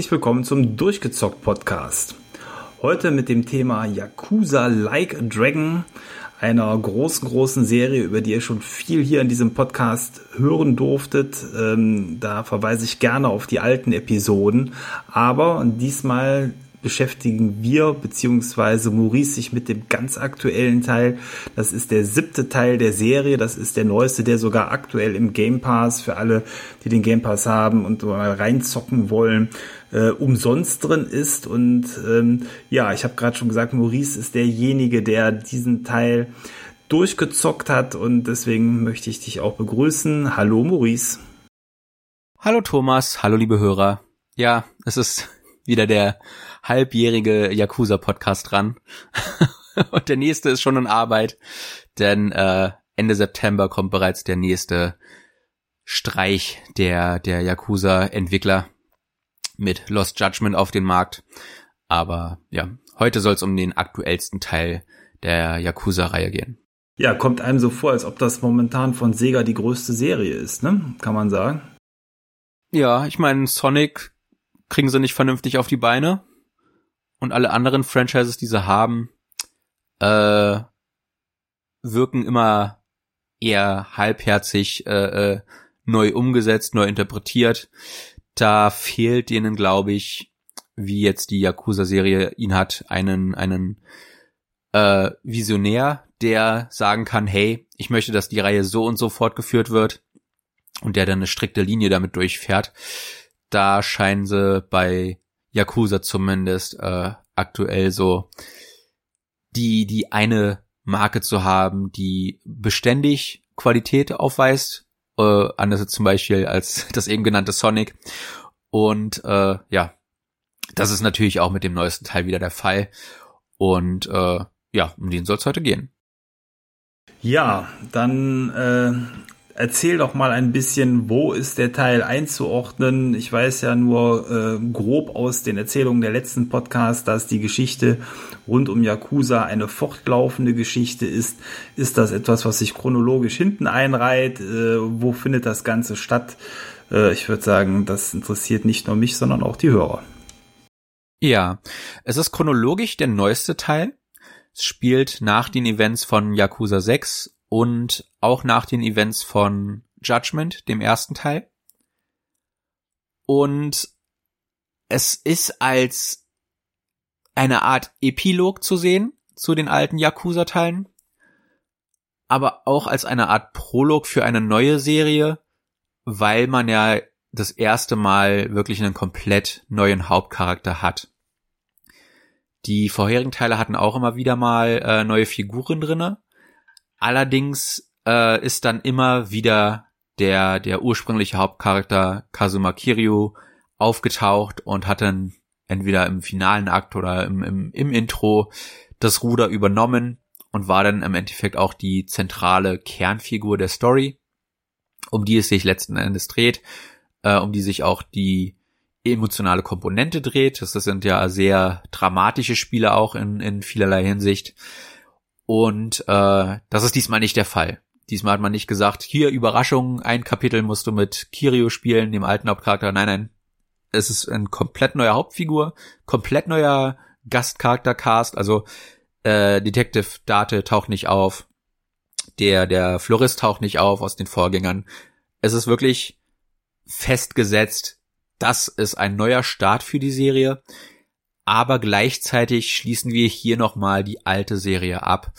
herzlich willkommen zum Durchgezockt Podcast. Heute mit dem Thema Yakuza Like a Dragon, einer großen, großen Serie, über die ihr schon viel hier in diesem Podcast hören durftet. Ähm, da verweise ich gerne auf die alten Episoden. Aber diesmal beschäftigen wir beziehungsweise Maurice sich mit dem ganz aktuellen Teil. Das ist der siebte Teil der Serie. Das ist der neueste, der sogar aktuell im Game Pass für alle, die den Game Pass haben und mal reinzocken wollen, äh, umsonst drin ist. Und ähm, ja, ich habe gerade schon gesagt, Maurice ist derjenige, der diesen Teil durchgezockt hat und deswegen möchte ich dich auch begrüßen. Hallo Maurice. Hallo Thomas, hallo liebe Hörer. Ja, es ist wieder der halbjährige Yakuza-Podcast dran. Und der nächste ist schon in Arbeit, denn äh, Ende September kommt bereits der nächste Streich der, der Yakuza-Entwickler mit Lost Judgment auf den Markt. Aber ja, heute soll es um den aktuellsten Teil der Yakuza-Reihe gehen. Ja, kommt einem so vor, als ob das momentan von Sega die größte Serie ist, ne? Kann man sagen. Ja, ich meine, Sonic kriegen sie nicht vernünftig auf die Beine und alle anderen Franchises, die sie haben, äh, wirken immer eher halbherzig äh, äh, neu umgesetzt, neu interpretiert. Da fehlt denen, glaube ich, wie jetzt die Yakuza-Serie ihn hat, einen, einen äh, Visionär, der sagen kann, hey, ich möchte, dass die Reihe so und so fortgeführt wird und der dann eine strikte Linie damit durchfährt. Da scheinen sie bei Yakuza zumindest äh, aktuell so die die eine Marke zu haben, die beständig Qualität aufweist, äh, anders zum Beispiel als das eben genannte Sonic. Und äh, ja, das ist natürlich auch mit dem neuesten Teil wieder der Fall. Und äh, ja, um den soll es heute gehen. Ja, dann äh, erzähl doch mal ein bisschen, wo ist der Teil einzuordnen? Ich weiß ja nur äh, grob aus den Erzählungen der letzten Podcasts, dass die Geschichte rund um Yakuza eine fortlaufende Geschichte ist. Ist das etwas, was sich chronologisch hinten einreiht? Äh, wo findet das Ganze statt? Äh, ich würde sagen, das interessiert nicht nur mich, sondern auch die Hörer. Ja, es ist chronologisch der neueste Teil. Es spielt nach den Events von Yakuza 6 und auch nach den Events von Judgment, dem ersten Teil. Und es ist als eine Art Epilog zu sehen zu den alten Yakuza-Teilen, aber auch als eine Art Prolog für eine neue Serie, weil man ja das erste Mal wirklich einen komplett neuen Hauptcharakter hat. Die vorherigen Teile hatten auch immer wieder mal äh, neue Figuren drinne, Allerdings äh, ist dann immer wieder der, der ursprüngliche Hauptcharakter Kazuma Kiryu aufgetaucht und hat dann entweder im finalen Akt oder im, im, im Intro das Ruder übernommen und war dann im Endeffekt auch die zentrale Kernfigur der Story, um die es sich letzten Endes dreht, äh, um die sich auch die emotionale Komponente dreht. Das sind ja sehr dramatische Spiele auch in, in vielerlei Hinsicht. Und äh, das ist diesmal nicht der Fall. Diesmal hat man nicht gesagt, hier Überraschung, ein Kapitel musst du mit Kirio spielen, dem alten Hauptcharakter. Nein, nein. Es ist ein komplett neuer Hauptfigur, komplett neuer Gastcharakter-Cast. Also äh, Detective Date taucht nicht auf. Der, der Florist taucht nicht auf aus den Vorgängern. Es ist wirklich festgesetzt, das ist ein neuer Start für die Serie aber gleichzeitig schließen wir hier nochmal die alte Serie ab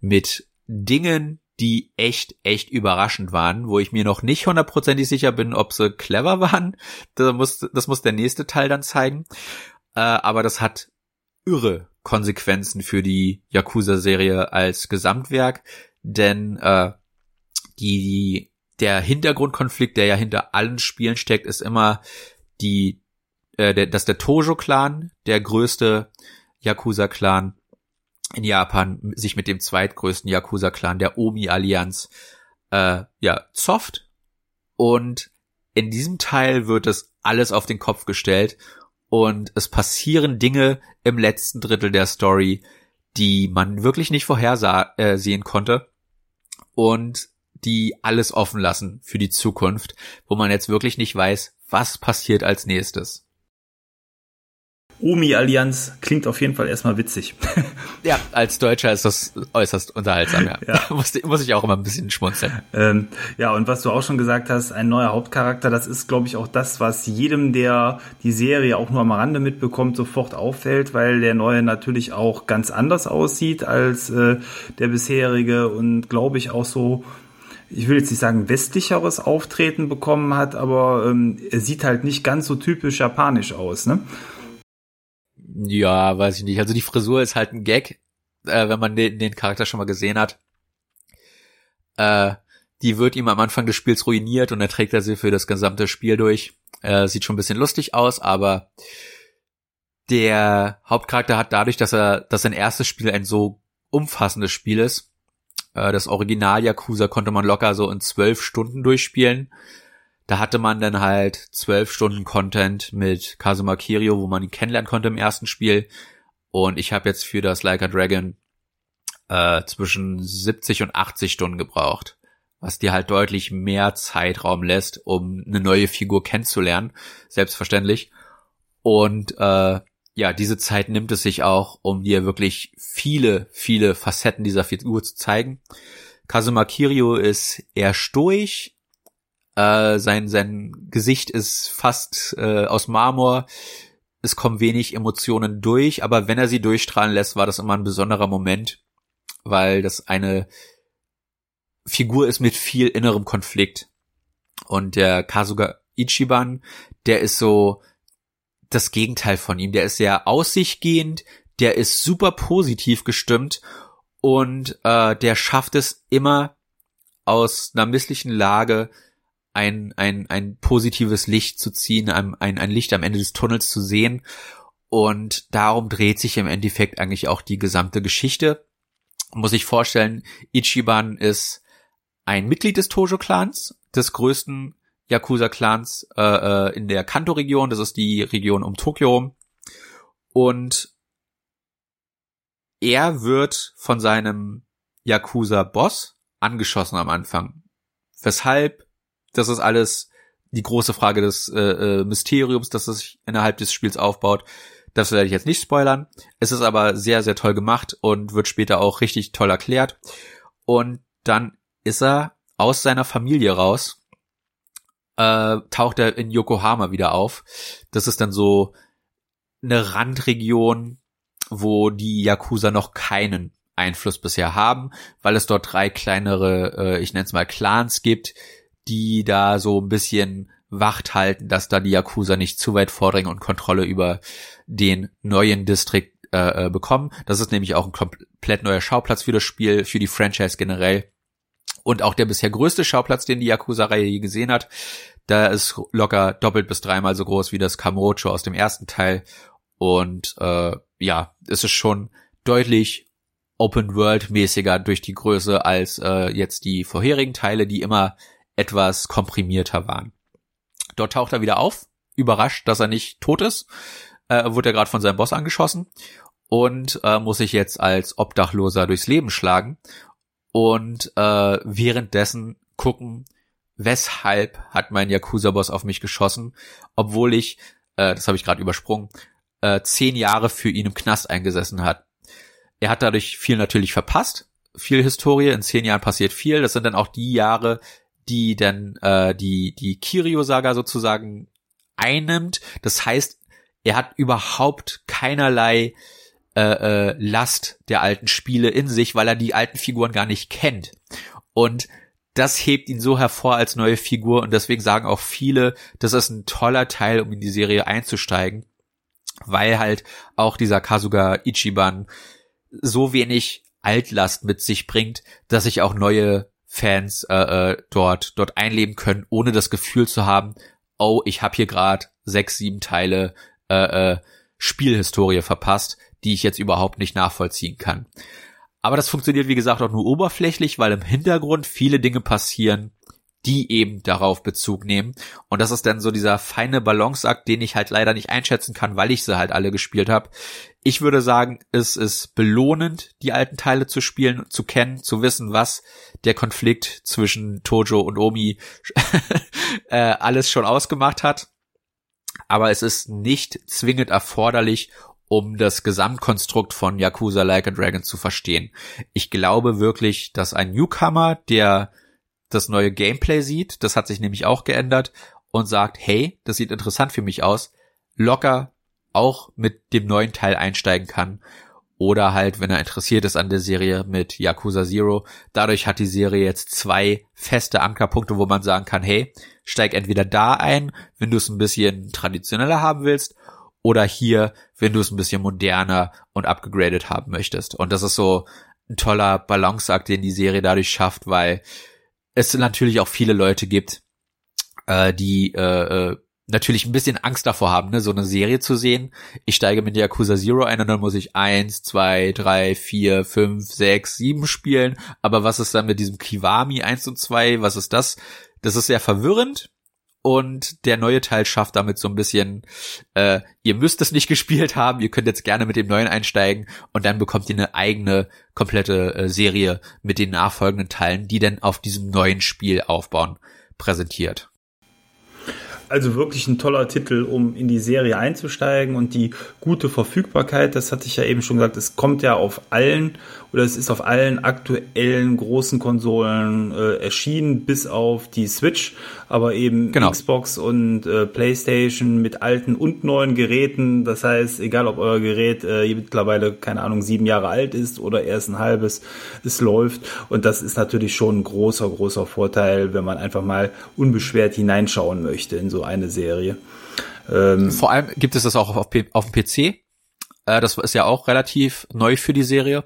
mit Dingen, die echt, echt überraschend waren, wo ich mir noch nicht hundertprozentig sicher bin, ob sie clever waren. Das muss, das muss der nächste Teil dann zeigen. Äh, aber das hat irre Konsequenzen für die Yakuza-Serie als Gesamtwerk, denn äh, die, der Hintergrundkonflikt, der ja hinter allen Spielen steckt, ist immer die äh, der, dass der Tojo-Clan, der größte Yakuza-Clan in Japan, sich mit dem zweitgrößten Yakuza-Clan, der Omi-Allianz, äh, ja, zofft. Und in diesem Teil wird es alles auf den Kopf gestellt und es passieren Dinge im letzten Drittel der Story, die man wirklich nicht vorhersehen äh, konnte und die alles offen lassen für die Zukunft, wo man jetzt wirklich nicht weiß, was passiert als nächstes. Omi-Allianz klingt auf jeden Fall erstmal witzig. ja, als Deutscher ist das äußerst unterhaltsam, ja. ja. muss, muss ich auch immer ein bisschen schmunzeln. Ähm, ja, und was du auch schon gesagt hast, ein neuer Hauptcharakter, das ist, glaube ich, auch das, was jedem, der die Serie auch nur am Rande mitbekommt, sofort auffällt, weil der neue natürlich auch ganz anders aussieht als äh, der bisherige und, glaube ich, auch so ich will jetzt nicht sagen westlicheres Auftreten bekommen hat, aber ähm, er sieht halt nicht ganz so typisch japanisch aus, ne? Ja, weiß ich nicht. Also die Frisur ist halt ein Gag, äh, wenn man den, den Charakter schon mal gesehen hat. Äh, die wird ihm am Anfang des Spiels ruiniert und er trägt er sie für das gesamte Spiel durch. Äh, sieht schon ein bisschen lustig aus, aber der Hauptcharakter hat dadurch, dass er, dass sein erstes Spiel ein so umfassendes Spiel ist, äh, das Original Yakuza konnte man locker so in zwölf Stunden durchspielen. Da hatte man dann halt zwölf Stunden Content mit Kazuma Kirio, wo man ihn kennenlernen konnte im ersten Spiel. Und ich habe jetzt für das Like a Dragon äh, zwischen 70 und 80 Stunden gebraucht, was dir halt deutlich mehr Zeitraum lässt, um eine neue Figur kennenzulernen, selbstverständlich. Und äh, ja, diese Zeit nimmt es sich auch, um dir wirklich viele, viele Facetten dieser Figur zu zeigen. Kazuma Kirio ist eher stoisch, äh, sein, sein Gesicht ist fast äh, aus Marmor. Es kommen wenig Emotionen durch, aber wenn er sie durchstrahlen lässt, war das immer ein besonderer Moment, weil das eine Figur ist mit viel innerem Konflikt. Und der Kasuga Ichiban, der ist so das Gegenteil von ihm. Der ist sehr aussichtgehend, der ist super positiv gestimmt und äh, der schafft es immer aus einer misslichen Lage ein, ein, ein positives Licht zu ziehen, ein, ein, ein Licht am Ende des Tunnels zu sehen. Und darum dreht sich im Endeffekt eigentlich auch die gesamte Geschichte. Muss ich vorstellen, Ichiban ist ein Mitglied des Tojo-Clans, des größten Yakuza-Clans äh, äh in der Kanto-Region. Das ist die Region um Tokio. Und er wird von seinem Yakuza-Boss angeschossen am Anfang. Weshalb das ist alles die große Frage des äh, äh, Mysteriums, das sich innerhalb des Spiels aufbaut. Das werde ich jetzt nicht spoilern. Es ist aber sehr, sehr toll gemacht und wird später auch richtig toll erklärt. Und dann ist er aus seiner Familie raus, äh, taucht er in Yokohama wieder auf. Das ist dann so eine Randregion, wo die Yakuza noch keinen Einfluss bisher haben, weil es dort drei kleinere, äh, ich nenne es mal Clans gibt, die da so ein bisschen Wacht halten, dass da die Yakuza nicht zu weit vordringen und Kontrolle über den neuen Distrikt äh, äh, bekommen. Das ist nämlich auch ein komplett neuer Schauplatz für das Spiel, für die Franchise generell. Und auch der bisher größte Schauplatz, den die Yakuza-Reihe je gesehen hat. Da ist locker doppelt bis dreimal so groß wie das Kamurocho aus dem ersten Teil. Und äh, ja, es ist schon deutlich Open-World-mäßiger durch die Größe als äh, jetzt die vorherigen Teile, die immer etwas komprimierter waren. Dort taucht er wieder auf, überrascht, dass er nicht tot ist, äh, wurde er gerade von seinem Boss angeschossen und äh, muss sich jetzt als Obdachloser durchs Leben schlagen und äh, währenddessen gucken, weshalb hat mein Yakuza-Boss auf mich geschossen, obwohl ich, äh, das habe ich gerade übersprungen, äh, zehn Jahre für ihn im Knast eingesessen hat. Er hat dadurch viel natürlich verpasst, viel Historie, in zehn Jahren passiert viel, das sind dann auch die Jahre, die dann äh, die die Kirio-Saga sozusagen einnimmt. Das heißt, er hat überhaupt keinerlei äh, äh, Last der alten Spiele in sich, weil er die alten Figuren gar nicht kennt. Und das hebt ihn so hervor als neue Figur und deswegen sagen auch viele, das ist ein toller Teil, um in die Serie einzusteigen, weil halt auch dieser Kasuga Ichiban so wenig Altlast mit sich bringt, dass sich auch neue Fans äh, äh, dort dort einleben können, ohne das Gefühl zu haben, oh, ich habe hier gerade sechs, sieben Teile äh, äh, Spielhistorie verpasst, die ich jetzt überhaupt nicht nachvollziehen kann. Aber das funktioniert, wie gesagt, auch nur oberflächlich, weil im Hintergrund viele Dinge passieren, die eben darauf Bezug nehmen. Und das ist dann so dieser feine Balanceakt, den ich halt leider nicht einschätzen kann, weil ich sie halt alle gespielt habe. Ich würde sagen, es ist belohnend, die alten Teile zu spielen, zu kennen, zu wissen, was der Konflikt zwischen Tojo und Omi äh, alles schon ausgemacht hat. aber es ist nicht zwingend erforderlich, um das Gesamtkonstrukt von Yakuza Like a Dragon zu verstehen. Ich glaube wirklich, dass ein Newcomer, der das neue Gameplay sieht, das hat sich nämlich auch geändert, und sagt, hey, das sieht interessant für mich aus, locker auch mit dem neuen Teil einsteigen kann. Oder halt, wenn er interessiert ist an der Serie mit Yakuza Zero. Dadurch hat die Serie jetzt zwei feste Ankerpunkte, wo man sagen kann, hey, steig entweder da ein, wenn du es ein bisschen traditioneller haben willst, oder hier, wenn du es ein bisschen moderner und abgegradet haben möchtest. Und das ist so ein toller Balanceakt, den die Serie dadurch schafft, weil es natürlich auch viele Leute gibt, äh, die äh, äh, natürlich ein bisschen Angst davor haben, ne, so eine Serie zu sehen. Ich steige mit Yakuza Zero ein und dann muss ich eins, zwei, drei, vier, fünf, sechs, sieben spielen. Aber was ist dann mit diesem Kiwami eins und zwei? Was ist das? Das ist sehr verwirrend und der neue Teil schafft damit so ein bisschen, äh, ihr müsst es nicht gespielt haben, ihr könnt jetzt gerne mit dem neuen einsteigen und dann bekommt ihr eine eigene komplette äh, Serie mit den nachfolgenden Teilen, die dann auf diesem neuen Spiel aufbauen, präsentiert. Also wirklich ein toller Titel, um in die Serie einzusteigen und die gute Verfügbarkeit, das hatte ich ja eben schon gesagt, es kommt ja auf allen oder es ist auf allen aktuellen großen Konsolen äh, erschienen, bis auf die Switch, aber eben genau. Xbox und äh, PlayStation mit alten und neuen Geräten. Das heißt, egal ob euer Gerät äh, mittlerweile, keine Ahnung, sieben Jahre alt ist oder erst ein halbes, es läuft. Und das ist natürlich schon ein großer, großer Vorteil, wenn man einfach mal unbeschwert hineinschauen möchte in so eine Serie. Ähm, Vor allem gibt es das auch auf, auf dem PC. Äh, das ist ja auch relativ neu für die Serie.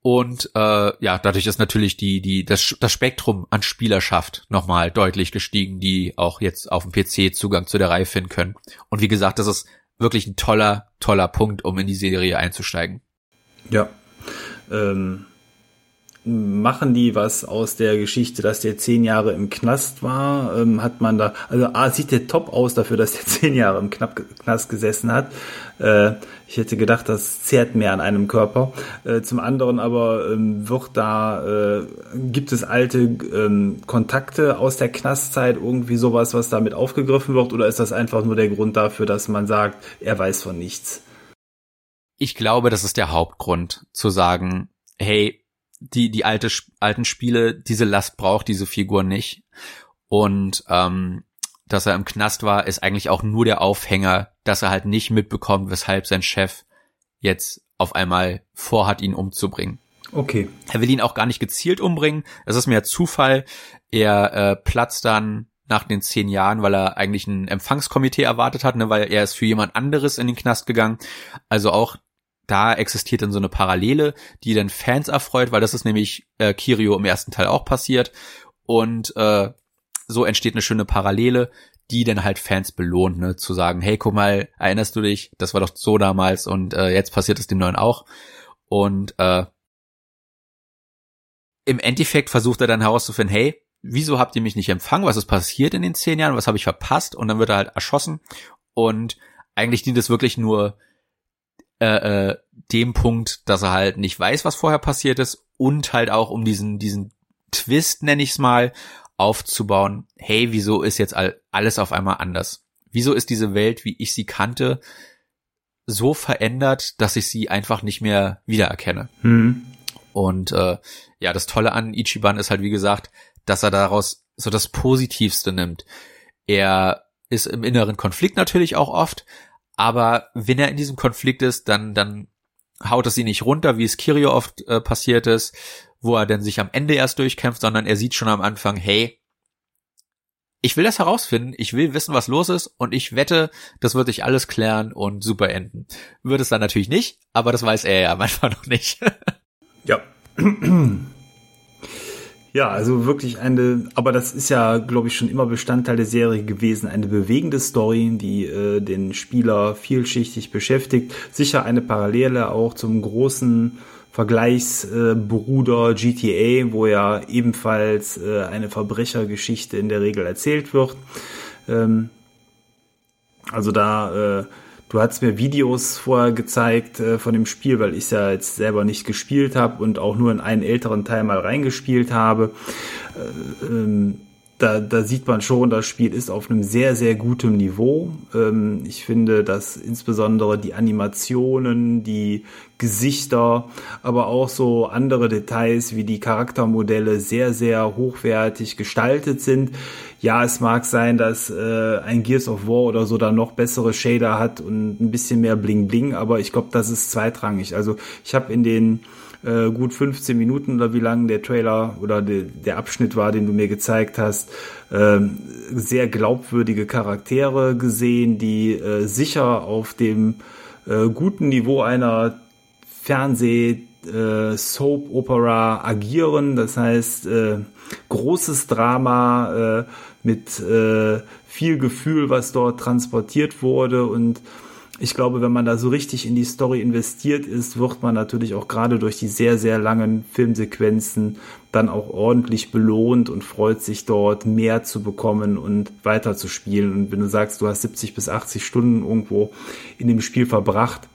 Und äh, ja, dadurch ist natürlich die, die, das, das Spektrum an Spielerschaft nochmal deutlich gestiegen, die auch jetzt auf dem PC Zugang zu der Reihe finden können. Und wie gesagt, das ist wirklich ein toller, toller Punkt, um in die Serie einzusteigen. Ja. Ähm, machen die was aus der Geschichte, dass der zehn Jahre im Knast war? Ähm, hat man da, also A, sieht der top aus dafür, dass der zehn Jahre im Knast gesessen hat. Äh, ich hätte gedacht, das zehrt mehr an einem Körper. Äh, zum anderen aber ähm, wird da, äh, gibt es alte ähm, Kontakte aus der Knastzeit, irgendwie sowas, was damit aufgegriffen wird, oder ist das einfach nur der Grund dafür, dass man sagt, er weiß von nichts? Ich glaube, das ist der Hauptgrund, zu sagen, hey, die, die alte, alten Spiele, diese Last braucht diese Figur nicht. Und ähm, dass er im Knast war, ist eigentlich auch nur der Aufhänger, dass er halt nicht mitbekommt, weshalb sein Chef jetzt auf einmal vorhat, ihn umzubringen. Okay. Er will ihn auch gar nicht gezielt umbringen. Es ist mehr Zufall. Er äh, platzt dann nach den zehn Jahren, weil er eigentlich ein Empfangskomitee erwartet hat, ne, weil er ist für jemand anderes in den Knast gegangen. Also auch da existiert dann so eine Parallele, die dann Fans erfreut, weil das ist nämlich äh, Kirio im ersten Teil auch passiert. Und äh, so entsteht eine schöne Parallele, die dann halt Fans belohnt, ne, zu sagen, hey, guck mal, erinnerst du dich, das war doch so damals und äh, jetzt passiert es dem Neuen auch. Und äh, im Endeffekt versucht er dann herauszufinden, hey, wieso habt ihr mich nicht empfangen? Was ist passiert in den zehn Jahren? Was habe ich verpasst? Und dann wird er halt erschossen. Und eigentlich dient es wirklich nur äh, äh, dem Punkt, dass er halt nicht weiß, was vorher passiert ist und halt auch um diesen, diesen Twist, nenne ich es mal, aufzubauen, hey, wieso ist jetzt all, alles auf einmal anders? Wieso ist diese Welt, wie ich sie kannte, so verändert, dass ich sie einfach nicht mehr wiedererkenne? Mhm. Und äh, ja, das Tolle an Ichiban ist halt, wie gesagt, dass er daraus so das Positivste nimmt. Er ist im inneren Konflikt natürlich auch oft, aber wenn er in diesem Konflikt ist, dann, dann haut es ihn nicht runter, wie es Kirio oft äh, passiert ist, wo er dann sich am Ende erst durchkämpft, sondern er sieht schon am Anfang, hey, ich will das herausfinden, ich will wissen, was los ist und ich wette, das wird sich alles klären und super enden. Wird es dann natürlich nicht, aber das weiß er ja manchmal noch nicht. ja. Ja, also wirklich eine, aber das ist ja, glaube ich, schon immer Bestandteil der Serie gewesen, eine bewegende Story, die äh, den Spieler vielschichtig beschäftigt. Sicher eine Parallele auch zum großen Vergleichsbruder äh, GTA, wo ja ebenfalls äh, eine Verbrechergeschichte in der Regel erzählt wird. Ähm, also da äh, Du hast mir Videos vorher gezeigt äh, von dem Spiel, weil ich es ja jetzt selber nicht gespielt habe und auch nur in einen älteren Teil mal reingespielt habe. Äh, ähm, da, da sieht man schon, das Spiel ist auf einem sehr, sehr gutem Niveau. Ähm, ich finde, dass insbesondere die Animationen, die Gesichter, aber auch so andere Details wie die Charaktermodelle sehr, sehr hochwertig gestaltet sind. Ja, es mag sein, dass äh, ein Gears of War oder so da noch bessere Shader hat und ein bisschen mehr Bling Bling, aber ich glaube, das ist zweitrangig. Also ich habe in den äh, gut 15 Minuten oder wie lang der Trailer oder de, der Abschnitt war, den du mir gezeigt hast, äh, sehr glaubwürdige Charaktere gesehen, die äh, sicher auf dem äh, guten Niveau einer Fernseh äh, Soap Opera agieren. Das heißt, großes Drama mit viel Gefühl, was dort transportiert wurde und ich glaube, wenn man da so richtig in die Story investiert ist, wird man natürlich auch gerade durch die sehr, sehr langen Filmsequenzen dann auch ordentlich belohnt und freut sich dort mehr zu bekommen und weiter zu spielen. Und wenn du sagst, du hast 70 bis 80 Stunden irgendwo in dem Spiel verbracht,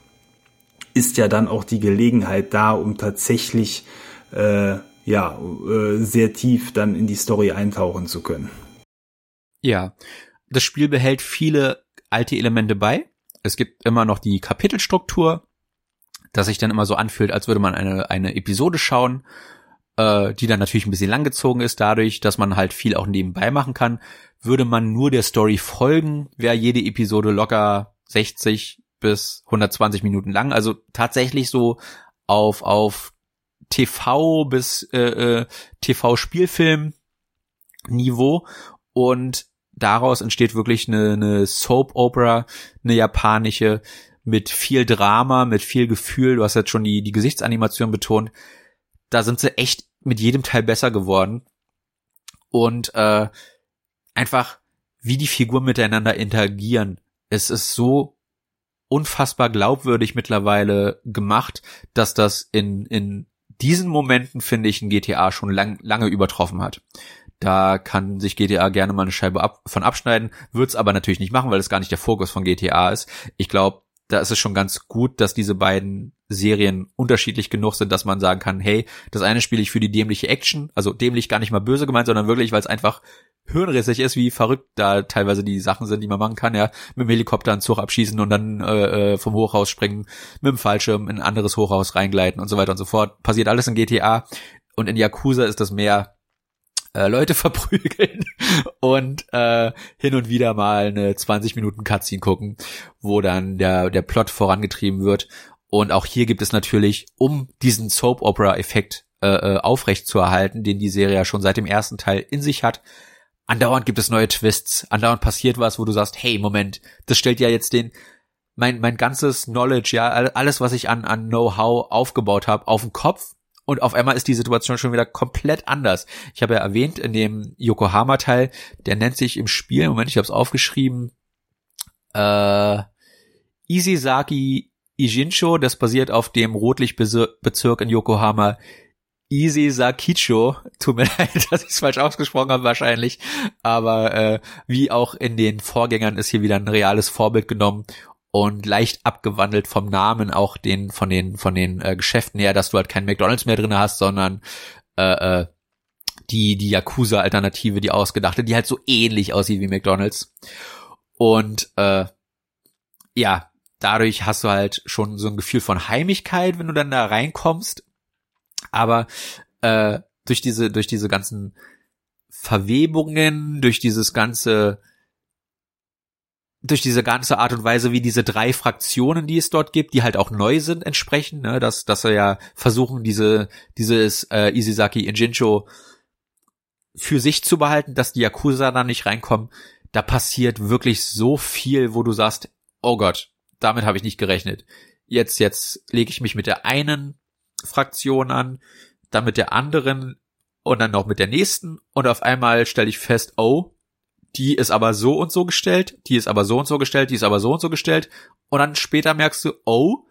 ist ja dann auch die Gelegenheit da, um tatsächlich äh, ja äh, sehr tief dann in die Story eintauchen zu können. Ja, das Spiel behält viele alte Elemente bei es gibt immer noch die Kapitelstruktur, dass sich dann immer so anfühlt, als würde man eine, eine Episode schauen, äh, die dann natürlich ein bisschen langgezogen ist, dadurch, dass man halt viel auch nebenbei machen kann. Würde man nur der Story folgen, wäre jede Episode locker 60 bis 120 Minuten lang. Also tatsächlich so auf, auf TV bis äh, äh, TV-Spielfilm Niveau und daraus entsteht wirklich eine, eine Soap Opera, eine japanische, mit viel Drama, mit viel Gefühl. Du hast jetzt schon die, die Gesichtsanimation betont. Da sind sie echt mit jedem Teil besser geworden. Und äh, einfach, wie die Figuren miteinander interagieren. Es ist so unfassbar glaubwürdig mittlerweile gemacht, dass das in, in diesen Momenten, finde ich, ein GTA schon lang, lange übertroffen hat. Da kann sich GTA gerne mal eine Scheibe ab, von abschneiden, wird's aber natürlich nicht machen, weil es gar nicht der Fokus von GTA ist. Ich glaube, da ist es schon ganz gut, dass diese beiden Serien unterschiedlich genug sind, dass man sagen kann, hey, das eine spiele ich für die dämliche Action, also dämlich gar nicht mal böse gemeint, sondern wirklich, weil es einfach hirnrissig ist, wie verrückt da teilweise die Sachen sind, die man machen kann, ja, mit dem Helikopter einen Zug abschießen und dann äh, äh vom Hochhaus springen, mit dem Fallschirm in ein anderes Hochhaus reingleiten und so weiter und so fort. Passiert alles in GTA und in Yakuza ist das mehr äh, Leute verprügeln und äh, hin und wieder mal eine 20 Minuten Cutscene gucken, wo dann der, der Plot vorangetrieben wird. Und auch hier gibt es natürlich, um diesen Soap-Opera-Effekt äh, äh, aufrecht zu erhalten, den die Serie ja schon seit dem ersten Teil in sich hat, andauernd gibt es neue Twists, andauernd passiert was, wo du sagst, hey, Moment, das stellt ja jetzt den, mein, mein ganzes Knowledge, ja, alles, was ich an, an Know-how aufgebaut habe, auf den Kopf und auf einmal ist die Situation schon wieder komplett anders. Ich habe ja erwähnt, in dem Yokohama-Teil, der nennt sich im Spiel, Moment, ich habe es aufgeschrieben, äh, Isizaki Ijincho, das basiert auf dem Rotlichtbezirk in Yokohama Isisakicho. Tut mir leid, dass ich es falsch ausgesprochen habe wahrscheinlich. Aber äh, wie auch in den Vorgängern ist hier wieder ein reales Vorbild genommen und leicht abgewandelt vom Namen auch den von den von den äh, Geschäften her, dass du halt kein McDonald's mehr drin hast, sondern äh, äh, die die Yakuza Alternative, die ausgedachte, die halt so ähnlich aussieht wie McDonald's. Und äh, ja, dadurch hast du halt schon so ein Gefühl von Heimigkeit, wenn du dann da reinkommst. Aber äh, durch diese durch diese ganzen Verwebungen, durch dieses ganze durch diese ganze Art und Weise, wie diese drei Fraktionen, die es dort gibt, die halt auch neu sind entsprechend, ne, dass, dass er ja versuchen, diese, dieses äh, Isizaki Injincho für sich zu behalten, dass die Yakuza da nicht reinkommen, da passiert wirklich so viel, wo du sagst, oh Gott, damit habe ich nicht gerechnet. Jetzt, jetzt lege ich mich mit der einen Fraktion an, dann mit der anderen und dann noch mit der nächsten und auf einmal stelle ich fest, oh, die ist aber so und so gestellt, die ist aber so und so gestellt, die ist aber so und so gestellt. Und dann später merkst du, oh,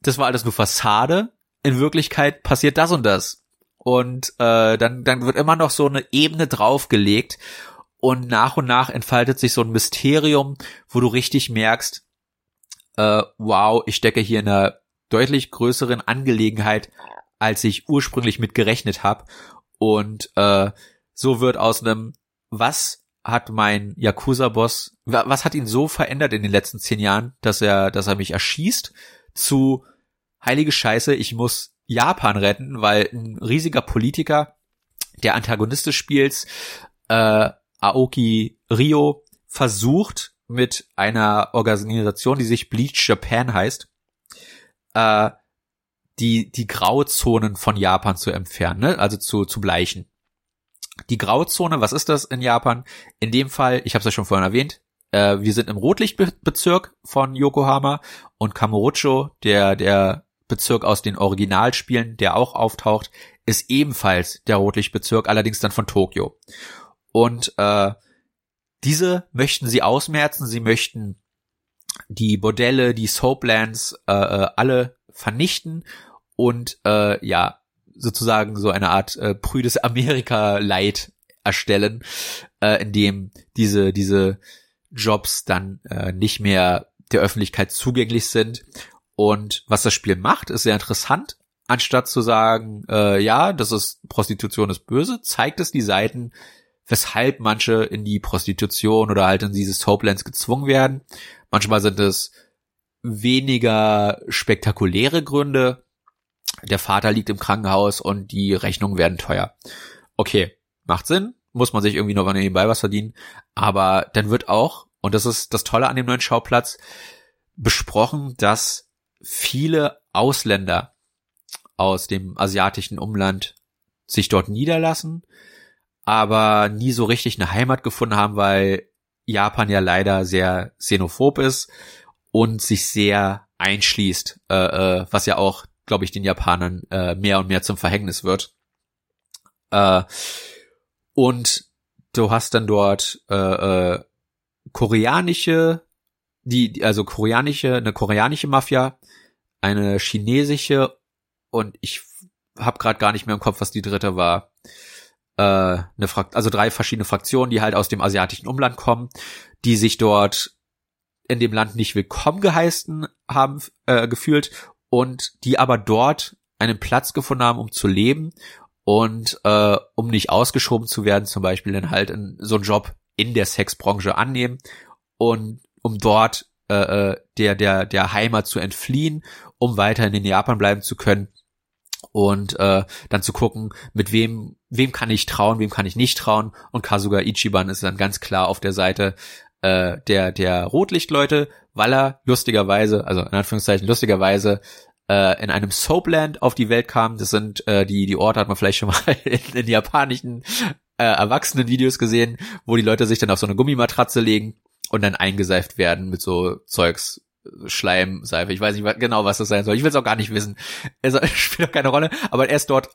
das war alles nur Fassade. In Wirklichkeit passiert das und das. Und äh, dann, dann wird immer noch so eine Ebene draufgelegt. Und nach und nach entfaltet sich so ein Mysterium, wo du richtig merkst, äh, wow, ich stecke hier in einer deutlich größeren Angelegenheit, als ich ursprünglich mit gerechnet habe. Und äh, so wird aus einem was hat mein Yakuza-Boss, was hat ihn so verändert in den letzten zehn Jahren, dass er, dass er mich erschießt, zu heilige Scheiße, ich muss Japan retten, weil ein riesiger Politiker, der Antagonist des Spiels, äh, Aoki Rio, versucht mit einer Organisation, die sich Bleach Japan heißt, äh, die, die Grauzonen von Japan zu entfernen, ne? also zu, zu bleichen. Die Grauzone, was ist das in Japan? In dem Fall, ich habe es ja schon vorhin erwähnt, äh, wir sind im Rotlichtbezirk von Yokohama und Kamurocho, der, der Bezirk aus den Originalspielen, der auch auftaucht, ist ebenfalls der Rotlichtbezirk, allerdings dann von Tokio. Und äh, diese möchten sie ausmerzen, sie möchten die Bordelle, die Soaplands, äh, äh alle vernichten und äh, ja, sozusagen so eine Art äh, prüdes Amerika-Light erstellen, äh, in dem diese, diese Jobs dann äh, nicht mehr der Öffentlichkeit zugänglich sind. Und was das Spiel macht, ist sehr interessant. Anstatt zu sagen, äh, ja, das ist Prostitution ist böse, zeigt es die Seiten, weshalb manche in die Prostitution oder halt in diese Soaplands gezwungen werden. Manchmal sind es weniger spektakuläre Gründe. Der Vater liegt im Krankenhaus und die Rechnungen werden teuer. Okay, macht Sinn, muss man sich irgendwie noch nebenbei was verdienen. Aber dann wird auch, und das ist das Tolle an dem neuen Schauplatz, besprochen, dass viele Ausländer aus dem asiatischen Umland sich dort niederlassen, aber nie so richtig eine Heimat gefunden haben, weil Japan ja leider sehr xenophob ist und sich sehr einschließt, äh, äh, was ja auch, glaube ich, den Japanern äh, mehr und mehr zum Verhängnis wird. Äh, und du hast dann dort äh, äh, koreanische, die also koreanische, eine koreanische Mafia, eine chinesische und ich habe gerade gar nicht mehr im Kopf, was die dritte war. Äh, eine Frakt also drei verschiedene Fraktionen, die halt aus dem asiatischen Umland kommen, die sich dort in dem Land nicht willkommen geheißen haben äh, gefühlt und die aber dort einen Platz gefunden haben, um zu leben und äh, um nicht ausgeschoben zu werden, zum Beispiel dann halt in, so einen Job in der Sexbranche annehmen und um dort äh, äh, der der der Heimat zu entfliehen, um weiterhin in Japan bleiben zu können und äh, dann zu gucken, mit wem wem kann ich trauen, wem kann ich nicht trauen. Und Kasuga Ichiban ist dann ganz klar auf der Seite äh, der der Rotlichtleute, weil er lustigerweise, also in Anführungszeichen lustigerweise äh, in einem Soapland auf die Welt kam. Das sind äh, die die Orte hat man vielleicht schon mal in, in japanischen äh, Erwachsenen-Videos gesehen, wo die Leute sich dann auf so eine Gummimatratze legen und dann eingeseift werden mit so Zeugs, Schleim, Seife. Ich weiß nicht genau, was das sein soll. Ich will es auch gar nicht wissen. Es spielt auch keine Rolle. Aber er ist dort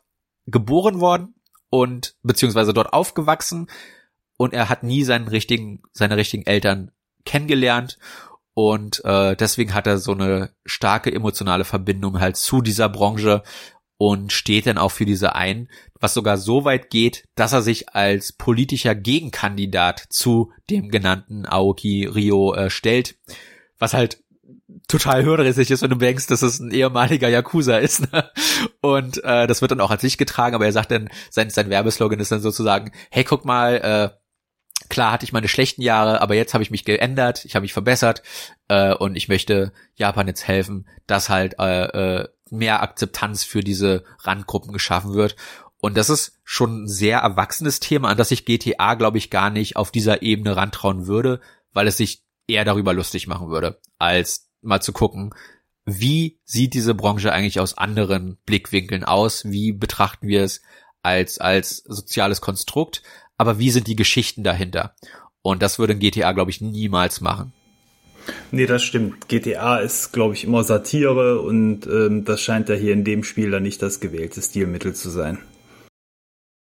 geboren worden und beziehungsweise dort aufgewachsen und er hat nie seinen richtigen, seine richtigen Eltern kennengelernt und äh, deswegen hat er so eine starke emotionale Verbindung halt zu dieser Branche und steht dann auch für diese ein, was sogar so weit geht, dass er sich als politischer Gegenkandidat zu dem genannten Aoki Rio äh, stellt, was halt total hörrissig ist, wenn du denkst, dass es ein ehemaliger Yakuza ist. Ne? Und äh, das wird dann auch als sich getragen, aber er sagt dann, sein, sein Werbeslogan ist dann sozusagen, hey, guck mal, äh, klar hatte ich meine schlechten Jahre, aber jetzt habe ich mich geändert, ich habe mich verbessert äh, und ich möchte Japan jetzt helfen, dass halt äh, äh, mehr Akzeptanz für diese Randgruppen geschaffen wird. Und das ist schon ein sehr erwachsenes Thema, an das sich GTA, glaube ich, gar nicht auf dieser Ebene rantrauen würde, weil es sich eher darüber lustig machen würde, als mal zu gucken, wie sieht diese Branche eigentlich aus anderen Blickwinkeln aus? Wie betrachten wir es als, als soziales Konstrukt? Aber wie sind die Geschichten dahinter? Und das würde ein GTA, glaube ich, niemals machen. Nee, das stimmt. GTA ist, glaube ich, immer Satire und ähm, das scheint ja hier in dem Spiel dann nicht das gewählte Stilmittel zu sein.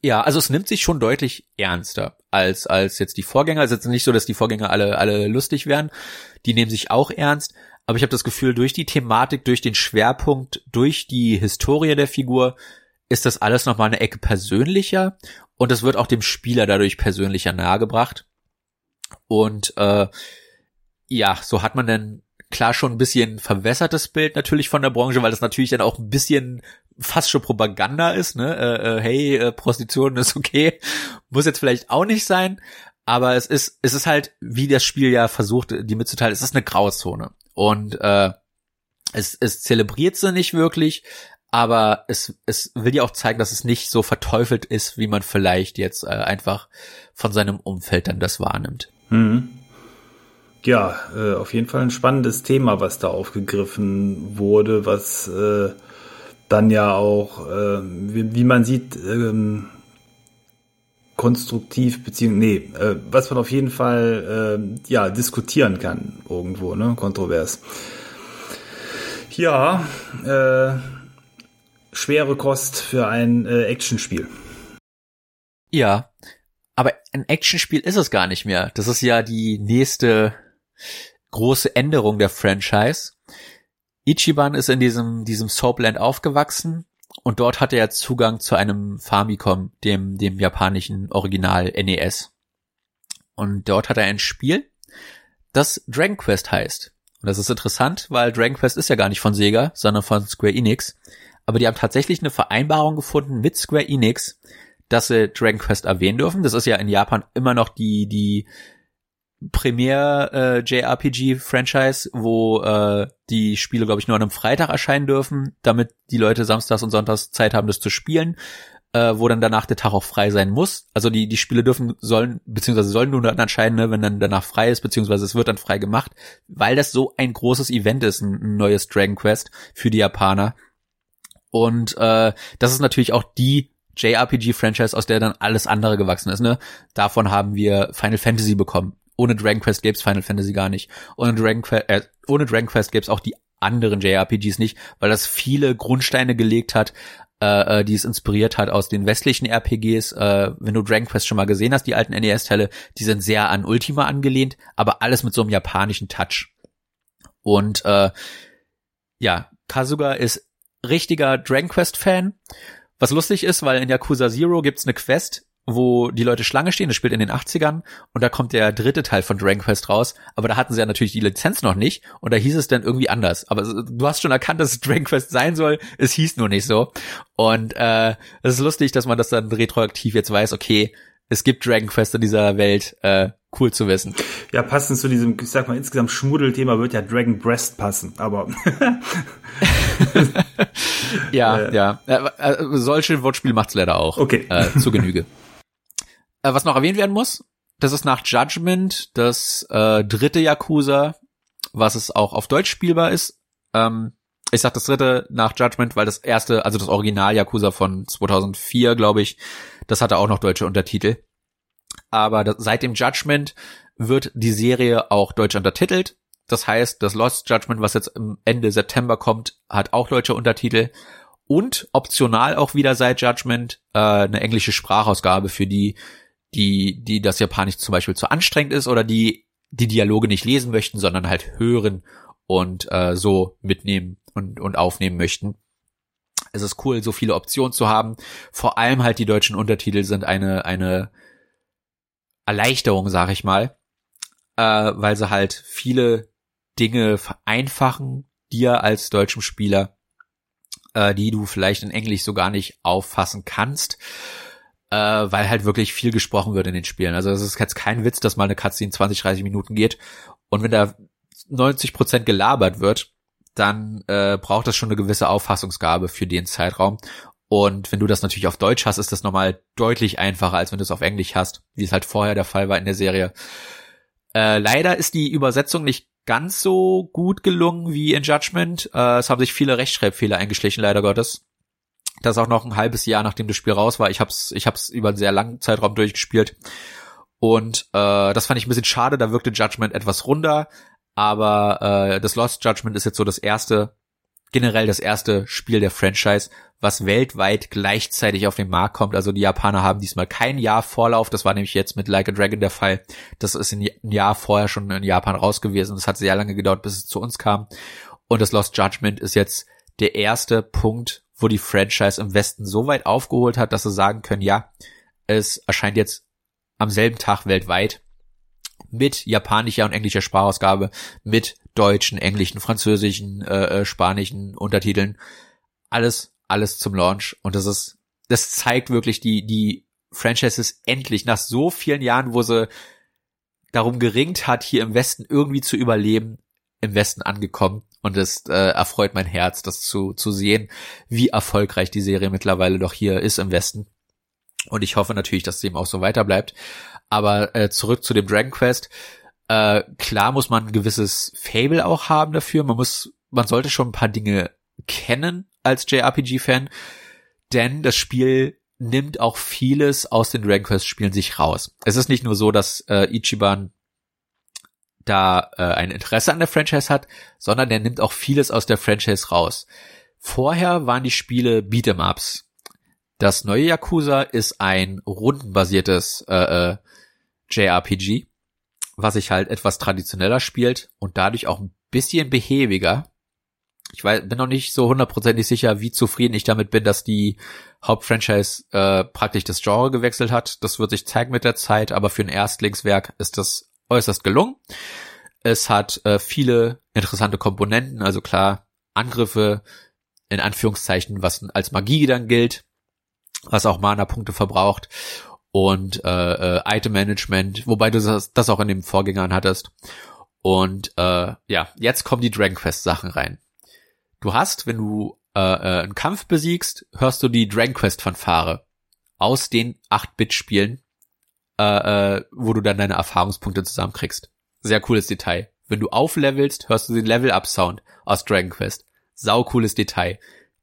Ja, also es nimmt sich schon deutlich ernster als als jetzt die Vorgänger. Es ist jetzt nicht so, dass die Vorgänger alle alle lustig wären. Die nehmen sich auch ernst, aber ich habe das Gefühl, durch die Thematik, durch den Schwerpunkt, durch die Historie der Figur ist das alles nochmal eine Ecke persönlicher und es wird auch dem Spieler dadurch persönlicher nahegebracht. Und äh, ja, so hat man dann klar schon ein bisschen verwässertes Bild natürlich von der Branche, weil das natürlich dann auch ein bisschen fast schon Propaganda ist, ne? Äh, äh, hey, äh, Prostitution ist okay, muss jetzt vielleicht auch nicht sein, aber es ist es ist halt, wie das Spiel ja versucht, die mitzuteilen, es ist eine Grauzone und äh, es es zelebriert sie nicht wirklich, aber es es will ja auch zeigen, dass es nicht so verteufelt ist, wie man vielleicht jetzt äh, einfach von seinem Umfeld dann das wahrnimmt. Mhm. Ja, äh, auf jeden Fall ein spannendes Thema, was da aufgegriffen wurde, was äh, dann ja auch, äh, wie, wie, man sieht, ähm, konstruktiv beziehungsweise nee, äh, was man auf jeden Fall äh, ja diskutieren kann irgendwo, ne, kontrovers. Ja, äh, schwere Kost für ein äh, Actionspiel. Ja, aber ein Actionspiel ist es gar nicht mehr. Das ist ja die nächste große Änderung der Franchise. Ichiban ist in diesem, diesem Soapland aufgewachsen und dort hatte er Zugang zu einem Famicom, dem, dem japanischen Original NES. Und dort hat er ein Spiel, das Dragon Quest heißt. Und das ist interessant, weil Dragon Quest ist ja gar nicht von Sega, sondern von Square Enix. Aber die haben tatsächlich eine Vereinbarung gefunden mit Square Enix, dass sie Dragon Quest erwähnen dürfen. Das ist ja in Japan immer noch die, die Premier äh, JRPG-Franchise, wo äh, die Spiele, glaube ich, nur an einem Freitag erscheinen dürfen, damit die Leute samstags und sonntags Zeit haben, das zu spielen, äh, wo dann danach der Tag auch frei sein muss. Also die, die Spiele dürfen, sollen, beziehungsweise sollen nur dann erscheinen, ne, wenn dann danach frei ist, beziehungsweise es wird dann frei gemacht, weil das so ein großes Event ist, ein, ein neues Dragon Quest für die Japaner. Und äh, das ist natürlich auch die JRPG-Franchise, aus der dann alles andere gewachsen ist. Ne? Davon haben wir Final Fantasy bekommen ohne Dragon Quest gäbe es Final Fantasy gar nicht. Ohne Dragon Quest, äh, ohne Dragon Quest gäbe es auch die anderen JRPGs nicht, weil das viele Grundsteine gelegt hat, äh, äh, die es inspiriert hat aus den westlichen RPGs. Äh, wenn du Dragon Quest schon mal gesehen hast, die alten NES-Teile, die sind sehr an Ultima angelehnt, aber alles mit so einem japanischen Touch. Und äh, ja, Kazuga ist richtiger Dragon Quest-Fan. Was lustig ist, weil in Yakuza Zero gibt's eine Quest, wo die Leute Schlange stehen, das spielt in den 80ern und da kommt der dritte Teil von Dragon Quest raus, aber da hatten sie ja natürlich die Lizenz noch nicht und da hieß es dann irgendwie anders. Aber du hast schon erkannt, dass es Dragon Quest sein soll, es hieß nur nicht so. Und äh, es ist lustig, dass man das dann retroaktiv jetzt weiß, okay, es gibt Dragon Quest in dieser Welt, äh, cool zu wissen. Ja, passend zu diesem, ich sag mal, insgesamt Schmuddelthema wird ja Dragon Breast passen, aber. ja, äh, ja. Äh, solche Wortspiele macht's leider auch. Okay. Äh, zu Genüge. Äh, was noch erwähnt werden muss, das ist nach Judgment das äh, dritte Yakuza, was es auch auf Deutsch spielbar ist. Ähm, ich sag das dritte nach Judgment, weil das erste, also das Original Yakuza von 2004, glaube ich, das hatte auch noch deutsche Untertitel. Aber das, seit dem Judgment wird die Serie auch deutsch untertitelt. Das heißt, das Lost Judgment, was jetzt Ende September kommt, hat auch deutsche Untertitel und optional auch wieder seit Judgment äh, eine englische Sprachausgabe für die die, die das Japanisch zum Beispiel zu anstrengend ist oder die die Dialoge nicht lesen möchten, sondern halt hören und äh, so mitnehmen und, und aufnehmen möchten. Es ist cool, so viele Optionen zu haben. Vor allem halt die deutschen Untertitel sind eine, eine Erleichterung, sag ich mal, äh, weil sie halt viele Dinge vereinfachen dir als deutschem Spieler, äh, die du vielleicht in Englisch so gar nicht auffassen kannst äh, weil halt wirklich viel gesprochen wird in den Spielen. Also es ist jetzt kein Witz, dass mal eine Cutscene 20, 30 Minuten geht und wenn da 90 Prozent gelabert wird, dann äh, braucht das schon eine gewisse Auffassungsgabe für den Zeitraum. Und wenn du das natürlich auf Deutsch hast, ist das nochmal deutlich einfacher, als wenn du es auf Englisch hast, wie es halt vorher der Fall war in der Serie. Äh, leider ist die Übersetzung nicht ganz so gut gelungen wie in Judgment. Äh, es haben sich viele Rechtschreibfehler eingeschlichen, leider Gottes. Das auch noch ein halbes Jahr, nachdem das Spiel raus war. Ich hab's, ich hab's über einen sehr langen Zeitraum durchgespielt. Und äh, das fand ich ein bisschen schade, da wirkte Judgment etwas runder. Aber äh, das Lost Judgment ist jetzt so das erste, generell das erste Spiel der Franchise, was weltweit gleichzeitig auf den Markt kommt. Also die Japaner haben diesmal kein Jahr Vorlauf. Das war nämlich jetzt mit Like a Dragon der Fall. Das ist ein Jahr vorher schon in Japan raus gewesen. Das hat sehr lange gedauert, bis es zu uns kam. Und das Lost Judgment ist jetzt der erste Punkt, wo die Franchise im Westen so weit aufgeholt hat, dass sie sagen können, ja, es erscheint jetzt am selben Tag weltweit mit japanischer und englischer Sprachausgabe, mit deutschen, englischen, französischen, äh, äh, spanischen Untertiteln. Alles, alles zum Launch. Und das ist, das zeigt wirklich die, die Franchises endlich nach so vielen Jahren, wo sie darum geringt hat, hier im Westen irgendwie zu überleben, im Westen angekommen. Und es äh, erfreut mein Herz, das zu, zu sehen, wie erfolgreich die Serie mittlerweile doch hier ist im Westen. Und ich hoffe natürlich, dass eben auch so weiter bleibt. Aber äh, zurück zu dem Dragon Quest. Äh, klar muss man ein gewisses Fable auch haben dafür. Man muss, man sollte schon ein paar Dinge kennen als JRPG-Fan, denn das Spiel nimmt auch vieles aus den Dragon Quest Spielen sich raus. Es ist nicht nur so, dass äh, Ichiban da äh, ein Interesse an der Franchise hat, sondern der nimmt auch vieles aus der Franchise raus. Vorher waren die Spiele Beat'em Ups. Das neue Yakuza ist ein rundenbasiertes äh, äh, JRPG, was sich halt etwas traditioneller spielt und dadurch auch ein bisschen behäbiger. Ich weiß, bin noch nicht so hundertprozentig sicher, wie zufrieden ich damit bin, dass die Hauptfranchise äh, praktisch das Genre gewechselt hat. Das wird sich zeigen mit der Zeit, aber für ein Erstlingswerk ist das äußerst gelungen. Es hat äh, viele interessante Komponenten, also klar, Angriffe in Anführungszeichen, was als Magie dann gilt, was auch Mana-Punkte verbraucht und äh, äh, Item-Management, wobei du das, das auch in den Vorgängern hattest. Und äh, ja, jetzt kommen die Dragon Quest Sachen rein. Du hast, wenn du äh, äh, einen Kampf besiegst, hörst du die Dragon Quest Fanfare aus den 8-Bit-Spielen äh, äh, wo du dann deine Erfahrungspunkte zusammenkriegst. Sehr cooles Detail. Wenn du auflevelst, hörst du den Level-Up-Sound aus Dragon Quest. Sau cooles Detail.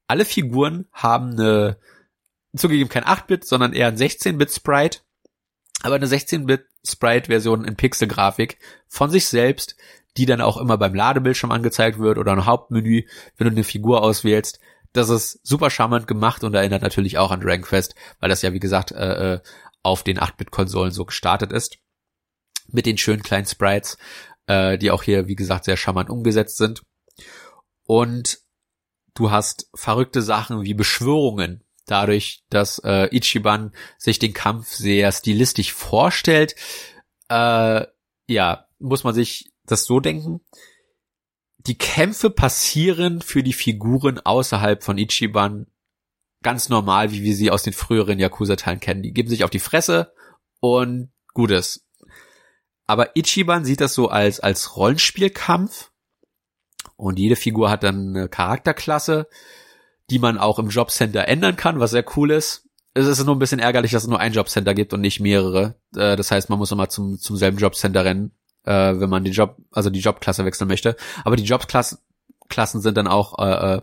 Alle Figuren haben eine, zugegeben kein 8-Bit, sondern eher ein 16-Bit-Sprite, aber eine 16-Bit-Sprite-Version in Pixel-Grafik von sich selbst, die dann auch immer beim Ladebildschirm angezeigt wird oder ein Hauptmenü, wenn du eine Figur auswählst. Das ist super charmant gemacht und erinnert natürlich auch an Dragon Quest, weil das ja wie gesagt äh, äh auf den 8-Bit-Konsolen so gestartet ist. Mit den schönen kleinen Sprites, äh, die auch hier, wie gesagt, sehr charmant umgesetzt sind. Und du hast verrückte Sachen wie Beschwörungen, dadurch, dass äh, Ichiban sich den Kampf sehr stilistisch vorstellt. Äh, ja, muss man sich das so denken. Die Kämpfe passieren für die Figuren außerhalb von Ichiban ganz normal, wie wir sie aus den früheren Yakuza-Teilen kennen. Die geben sich auf die Fresse und Gutes. Aber Ichiban sieht das so als, als Rollenspielkampf und jede Figur hat dann eine Charakterklasse, die man auch im Jobcenter ändern kann, was sehr cool ist. Es ist nur ein bisschen ärgerlich, dass es nur ein Jobcenter gibt und nicht mehrere. Äh, das heißt, man muss immer zum, zum selben Jobcenter rennen, äh, wenn man den Job, also die Jobklasse wechseln möchte. Aber die Jobklasse, Klassen sind dann auch äh, äh,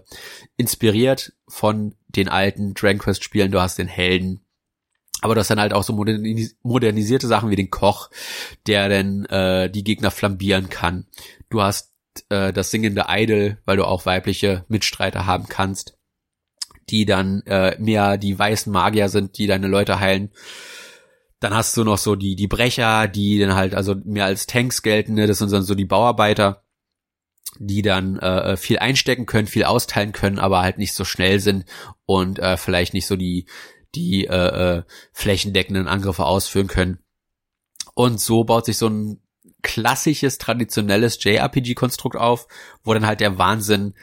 inspiriert von den alten Dragon Quest Spielen. Du hast den Helden, aber du hast dann halt auch so modernis modernisierte Sachen wie den Koch, der dann äh, die Gegner flambieren kann. Du hast äh, das singende Idol, weil du auch weibliche Mitstreiter haben kannst, die dann äh, mehr die weißen Magier sind, die deine Leute heilen. Dann hast du noch so die die Brecher, die dann halt also mehr als Tanks gelten. Ne? Das sind dann so die Bauarbeiter die dann äh, viel einstecken können, viel austeilen können, aber halt nicht so schnell sind und äh, vielleicht nicht so die die äh, äh, flächendeckenden Angriffe ausführen können. Und so baut sich so ein klassisches, traditionelles JRPG-Konstrukt auf, wo dann halt der Wahnsinn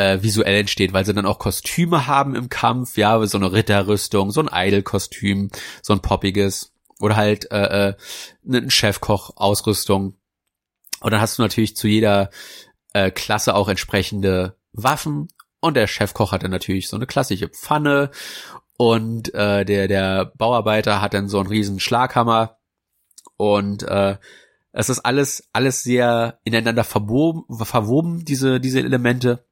äh, visuell entsteht, weil sie dann auch Kostüme haben im Kampf, ja, so eine Ritterrüstung, so ein Idol-Kostüm, so ein poppiges oder halt äh, äh, ein Chefkoch-Ausrüstung. Und dann hast du natürlich zu jeder äh, Klasse auch entsprechende Waffen und der Chefkoch hat dann natürlich so eine klassische Pfanne und äh, der der Bauarbeiter hat dann so einen riesen Schlaghammer und äh, es ist alles alles sehr ineinander verwoben, verwoben diese diese Elemente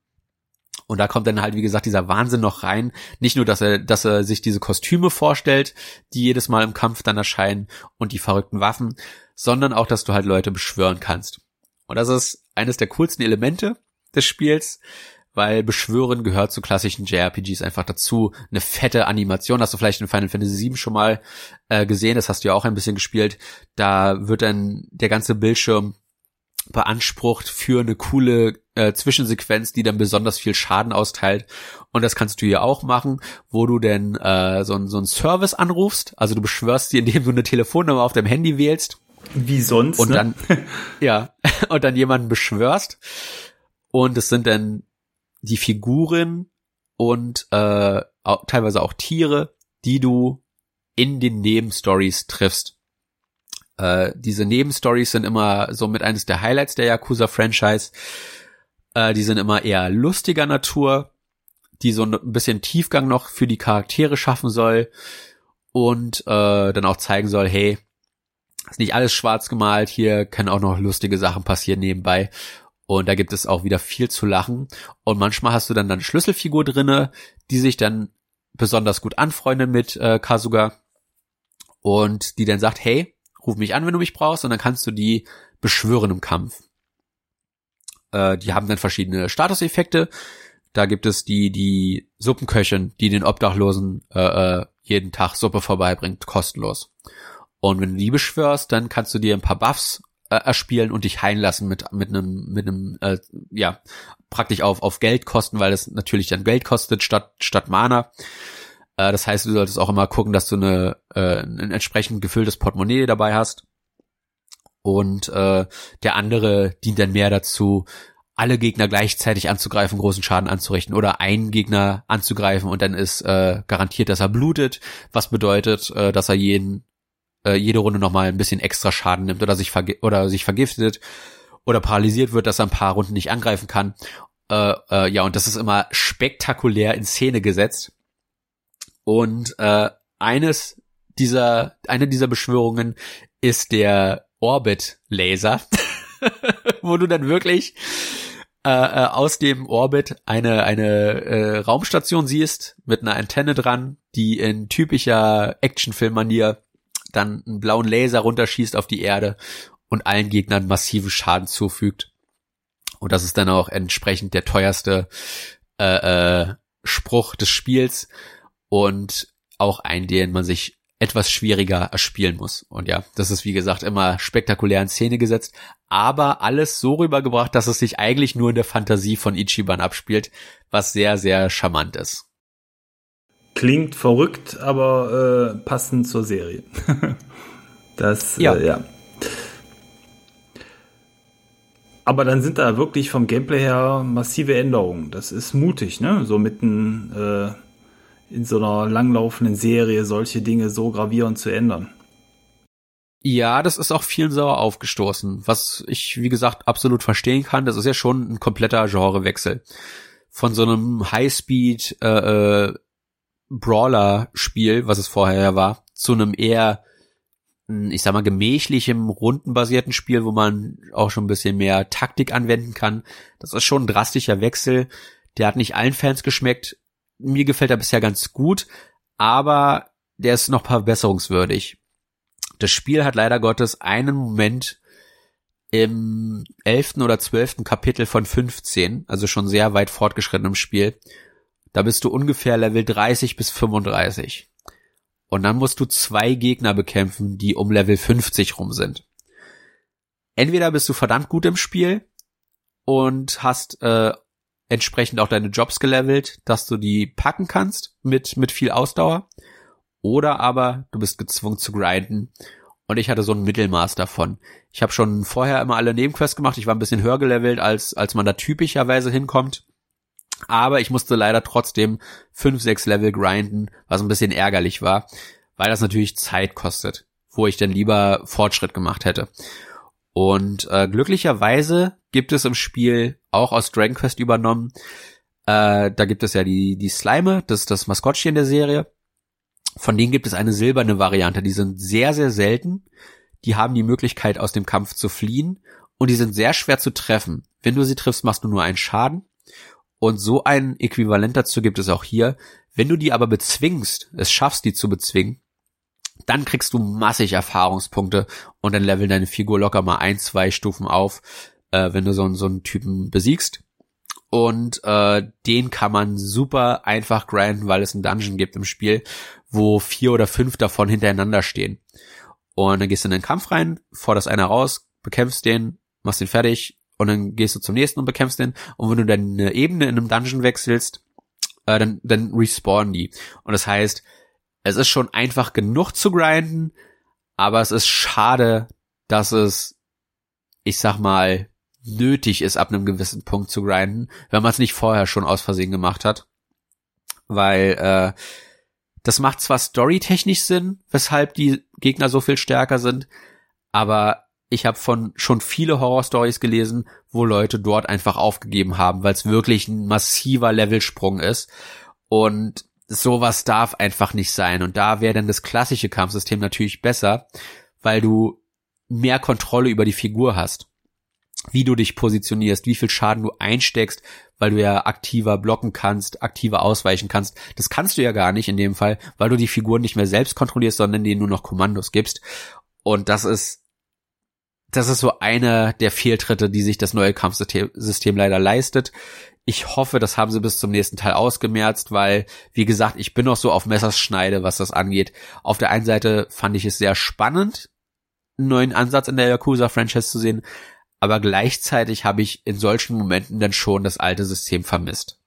und da kommt dann halt, wie gesagt, dieser Wahnsinn noch rein. Nicht nur, dass er, dass er sich diese Kostüme vorstellt, die jedes Mal im Kampf dann erscheinen und die verrückten Waffen, sondern auch, dass du halt Leute beschwören kannst. Und das ist eines der coolsten Elemente des Spiels, weil Beschwören gehört zu klassischen JRPGs einfach dazu. Eine fette Animation, hast du vielleicht in Final Fantasy VII schon mal äh, gesehen, das hast du ja auch ein bisschen gespielt. Da wird dann der ganze Bildschirm beansprucht für eine coole äh, Zwischensequenz, die dann besonders viel Schaden austeilt. Und das kannst du hier auch machen, wo du denn äh, so, so einen Service anrufst. Also du beschwörst sie, indem du eine Telefonnummer auf deinem Handy wählst Wie sonst. Und ne? dann, ja, und dann jemanden beschwörst. Und es sind dann die Figuren und äh, auch, teilweise auch Tiere, die du in den Nebenstories triffst. Äh, diese Nebenstories sind immer so mit eines der Highlights der Yakuza-Franchise. Äh, die sind immer eher lustiger Natur, die so ein bisschen Tiefgang noch für die Charaktere schaffen soll und äh, dann auch zeigen soll, hey, ist nicht alles schwarz gemalt, hier können auch noch lustige Sachen passieren nebenbei. Und da gibt es auch wieder viel zu lachen. Und manchmal hast du dann eine Schlüsselfigur drinne, die sich dann besonders gut anfreundet mit äh, Kasuga und die dann sagt, hey, ruf mich an, wenn du mich brauchst, und dann kannst du die beschwören im Kampf. Äh, die haben dann verschiedene Statuseffekte. Da gibt es die, die Suppenköchin, die den Obdachlosen äh, äh, jeden Tag Suppe vorbeibringt, kostenlos. Und wenn du die beschwörst, dann kannst du dir ein paar Buffs äh, erspielen und dich heilen lassen mit mit einem mit einem äh, ja praktisch auf auf Geld kosten, weil es natürlich dann Geld kostet statt statt Mana. Äh, das heißt, du solltest auch immer gucken, dass du eine äh, ein entsprechend gefülltes Portemonnaie dabei hast. Und äh, der andere dient dann mehr dazu, alle Gegner gleichzeitig anzugreifen, großen Schaden anzurichten oder einen Gegner anzugreifen und dann ist äh, garantiert, dass er blutet, was bedeutet, äh, dass er jeden äh, jede Runde nochmal ein bisschen extra Schaden nimmt oder sich oder sich vergiftet oder paralysiert wird, dass er ein paar Runden nicht angreifen kann. Äh, äh, ja, und das ist immer spektakulär in Szene gesetzt. Und äh, eines dieser, eine dieser Beschwörungen ist der Orbit-Laser, wo du dann wirklich äh, äh, aus dem Orbit eine eine äh, Raumstation siehst mit einer Antenne dran, die in typischer Actionfilm-Manier dann einen blauen Laser runterschießt auf die Erde und allen Gegnern massiven Schaden zufügt. Und das ist dann auch entsprechend der teuerste äh, äh, Spruch des Spiels und auch ein, den man sich etwas schwieriger erspielen muss. Und ja, das ist wie gesagt immer spektakulär in Szene gesetzt, aber alles so rübergebracht, dass es sich eigentlich nur in der Fantasie von Ichiban abspielt, was sehr, sehr charmant ist. Klingt verrückt, aber äh, passend zur Serie. das, ja. Äh, ja. Aber dann sind da wirklich vom Gameplay her massive Änderungen. Das ist mutig, ne? So mitten äh, in so einer langlaufenden Serie solche Dinge so gravierend zu ändern. Ja, das ist auch vielen sauer aufgestoßen, was ich, wie gesagt, absolut verstehen kann. Das ist ja schon ein kompletter Genrewechsel. Von so einem Highspeed äh, äh, Brawler-Spiel, was es vorher ja war, zu einem eher, hm, ich sag mal, gemächlichem, rundenbasierten Spiel, wo man auch schon ein bisschen mehr Taktik anwenden kann. Das ist schon ein drastischer Wechsel. Der hat nicht allen Fans geschmeckt mir gefällt er bisher ganz gut, aber der ist noch verbesserungswürdig. Das Spiel hat leider Gottes einen Moment im elften oder zwölften Kapitel von 15, also schon sehr weit fortgeschritten im Spiel. Da bist du ungefähr Level 30 bis 35. Und dann musst du zwei Gegner bekämpfen, die um Level 50 rum sind. Entweder bist du verdammt gut im Spiel und hast äh, entsprechend auch deine Jobs gelevelt, dass du die packen kannst mit, mit viel Ausdauer. Oder aber du bist gezwungen zu grinden. Und ich hatte so ein Mittelmaß davon. Ich habe schon vorher immer alle Nebenquests gemacht. Ich war ein bisschen höher gelevelt, als, als man da typischerweise hinkommt. Aber ich musste leider trotzdem fünf, sechs Level grinden, was ein bisschen ärgerlich war, weil das natürlich Zeit kostet, wo ich dann lieber Fortschritt gemacht hätte. Und äh, glücklicherweise gibt es im Spiel auch aus Dragon Quest übernommen. Äh, da gibt es ja die, die Slime, das ist das Maskottchen der Serie. Von denen gibt es eine silberne Variante. Die sind sehr, sehr selten. Die haben die Möglichkeit, aus dem Kampf zu fliehen. Und die sind sehr schwer zu treffen. Wenn du sie triffst, machst du nur einen Schaden. Und so ein Äquivalent dazu gibt es auch hier. Wenn du die aber bezwingst, es schaffst, die zu bezwingen, dann kriegst du massig Erfahrungspunkte und dann leveln deine Figur locker mal ein, zwei Stufen auf, äh, wenn du so, so einen Typen besiegst. Und äh, den kann man super einfach grinden, weil es einen Dungeon gibt im Spiel, wo vier oder fünf davon hintereinander stehen. Und dann gehst du in den Kampf rein, forderst einer raus, bekämpfst den, machst den fertig und dann gehst du zum nächsten und bekämpfst den. Und wenn du deine Ebene in einem Dungeon wechselst, äh, dann, dann respawnen die. Und das heißt, es ist schon einfach genug zu grinden, aber es ist schade, dass es, ich sag mal, nötig ist, ab einem gewissen Punkt zu grinden, wenn man es nicht vorher schon aus Versehen gemacht hat. Weil äh, das macht zwar storytechnisch Sinn, weshalb die Gegner so viel stärker sind, aber ich habe von schon viele Horror-Stories gelesen, wo Leute dort einfach aufgegeben haben, weil es wirklich ein massiver Levelsprung ist. Und sowas darf einfach nicht sein. Und da wäre dann das klassische Kampfsystem natürlich besser, weil du mehr Kontrolle über die Figur hast. Wie du dich positionierst, wie viel Schaden du einsteckst, weil du ja aktiver blocken kannst, aktiver ausweichen kannst. Das kannst du ja gar nicht in dem Fall, weil du die Figuren nicht mehr selbst kontrollierst, sondern denen nur noch Kommandos gibst. Und das ist, das ist so einer der Fehltritte, die sich das neue Kampfsystem leider leistet. Ich hoffe, das haben sie bis zum nächsten Teil ausgemerzt, weil, wie gesagt, ich bin noch so auf Messerschneide, was das angeht. Auf der einen Seite fand ich es sehr spannend, einen neuen Ansatz in der Yakuza-Franchise zu sehen, aber gleichzeitig habe ich in solchen Momenten dann schon das alte System vermisst.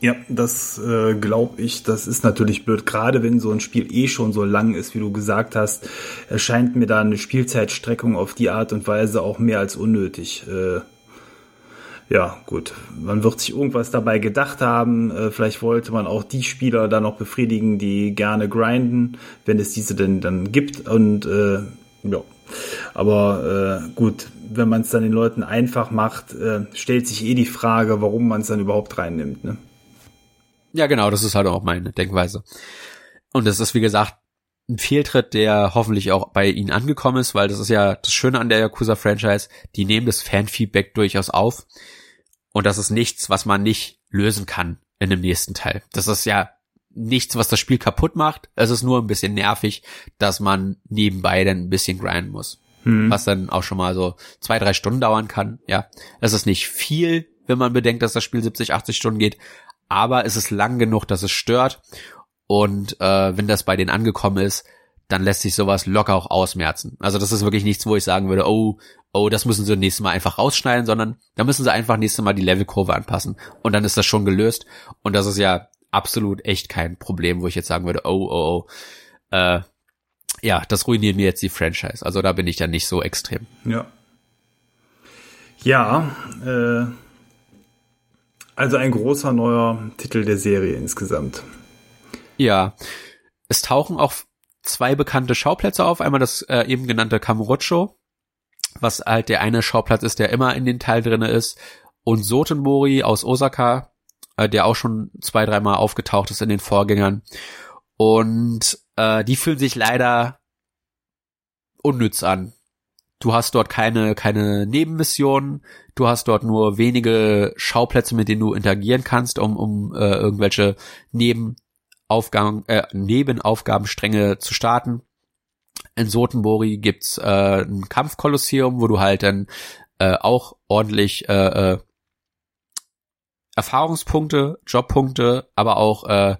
Ja, das äh, glaube ich, das ist natürlich blöd. Gerade wenn so ein Spiel eh schon so lang ist, wie du gesagt hast, erscheint mir da eine Spielzeitstreckung auf die Art und Weise auch mehr als unnötig. Äh, ja, gut, man wird sich irgendwas dabei gedacht haben. Äh, vielleicht wollte man auch die Spieler da noch befriedigen, die gerne grinden, wenn es diese denn dann gibt. Und äh, ja, aber äh, gut, wenn man es dann den Leuten einfach macht, äh, stellt sich eh die Frage, warum man es dann überhaupt reinnimmt. Ne? Ja, genau, das ist halt auch meine Denkweise. Und das ist, wie gesagt, ein Fehltritt, der hoffentlich auch bei ihnen angekommen ist, weil das ist ja das Schöne an der Yakuza-Franchise, die nehmen das Fanfeedback durchaus auf. Und das ist nichts, was man nicht lösen kann in dem nächsten Teil. Das ist ja nichts, was das Spiel kaputt macht. Es ist nur ein bisschen nervig, dass man nebenbei dann ein bisschen grinden muss. Hm. Was dann auch schon mal so zwei, drei Stunden dauern kann. Ja, es ist nicht viel, wenn man bedenkt, dass das Spiel 70, 80 Stunden geht. Aber es ist lang genug, dass es stört. Und äh, wenn das bei denen angekommen ist, dann lässt sich sowas locker auch ausmerzen. Also das ist wirklich nichts, wo ich sagen würde, oh, oh, das müssen sie nächstes Mal einfach rausschneiden, sondern da müssen sie einfach nächstes Mal die Levelkurve anpassen. Und dann ist das schon gelöst. Und das ist ja absolut echt kein Problem, wo ich jetzt sagen würde, oh, oh, oh, äh, ja, das ruiniert mir jetzt die Franchise. Also da bin ich dann nicht so extrem. Ja. Ja, äh, also ein großer neuer Titel der Serie insgesamt. Ja, es tauchen auch zwei bekannte Schauplätze auf. Einmal das äh, eben genannte Kamurocho, was halt der eine Schauplatz ist, der immer in den Teil drinne ist. Und Sotenmori aus Osaka, äh, der auch schon zwei, dreimal aufgetaucht ist in den Vorgängern. Und äh, die fühlen sich leider unnütz an. Du hast dort keine, keine Nebenmissionen, du hast dort nur wenige Schauplätze, mit denen du interagieren kannst, um, um äh, irgendwelche Nebenaufgaben, äh, Nebenaufgabenstränge zu starten. In Sotenbori gibt's äh, ein Kampfkolosseum, wo du halt dann äh, auch ordentlich äh, äh, Erfahrungspunkte, Jobpunkte, aber auch äh,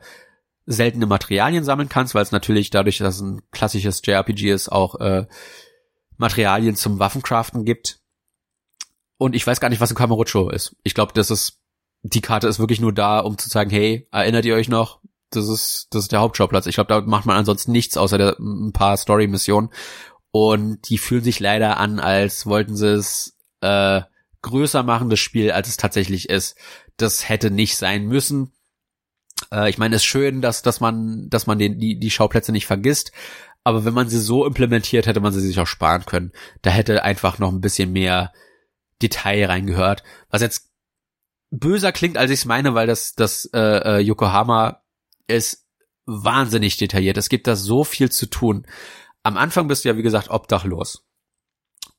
seltene Materialien sammeln kannst, weil es natürlich dadurch, dass es ein klassisches JRPG ist, auch äh, Materialien zum Waffencraften gibt. Und ich weiß gar nicht, was ein Kamurocho ist. Ich glaube, das ist die Karte ist wirklich nur da, um zu sagen, hey, erinnert ihr euch noch? Das ist das ist der Hauptschauplatz. Ich glaube, da macht man ansonsten nichts außer der, ein paar Story-Missionen. Und die fühlen sich leider an, als wollten sie es äh, größer machen, das Spiel, als es tatsächlich ist. Das hätte nicht sein müssen. Äh, ich meine, es ist schön, dass, dass man, dass man den, die, die Schauplätze nicht vergisst. Aber wenn man sie so implementiert, hätte man sie sich auch sparen können. Da hätte einfach noch ein bisschen mehr Detail reingehört. Was jetzt böser klingt, als ich es meine, weil das, das äh, äh, Yokohama ist wahnsinnig detailliert. Es gibt da so viel zu tun. Am Anfang bist du ja, wie gesagt, obdachlos.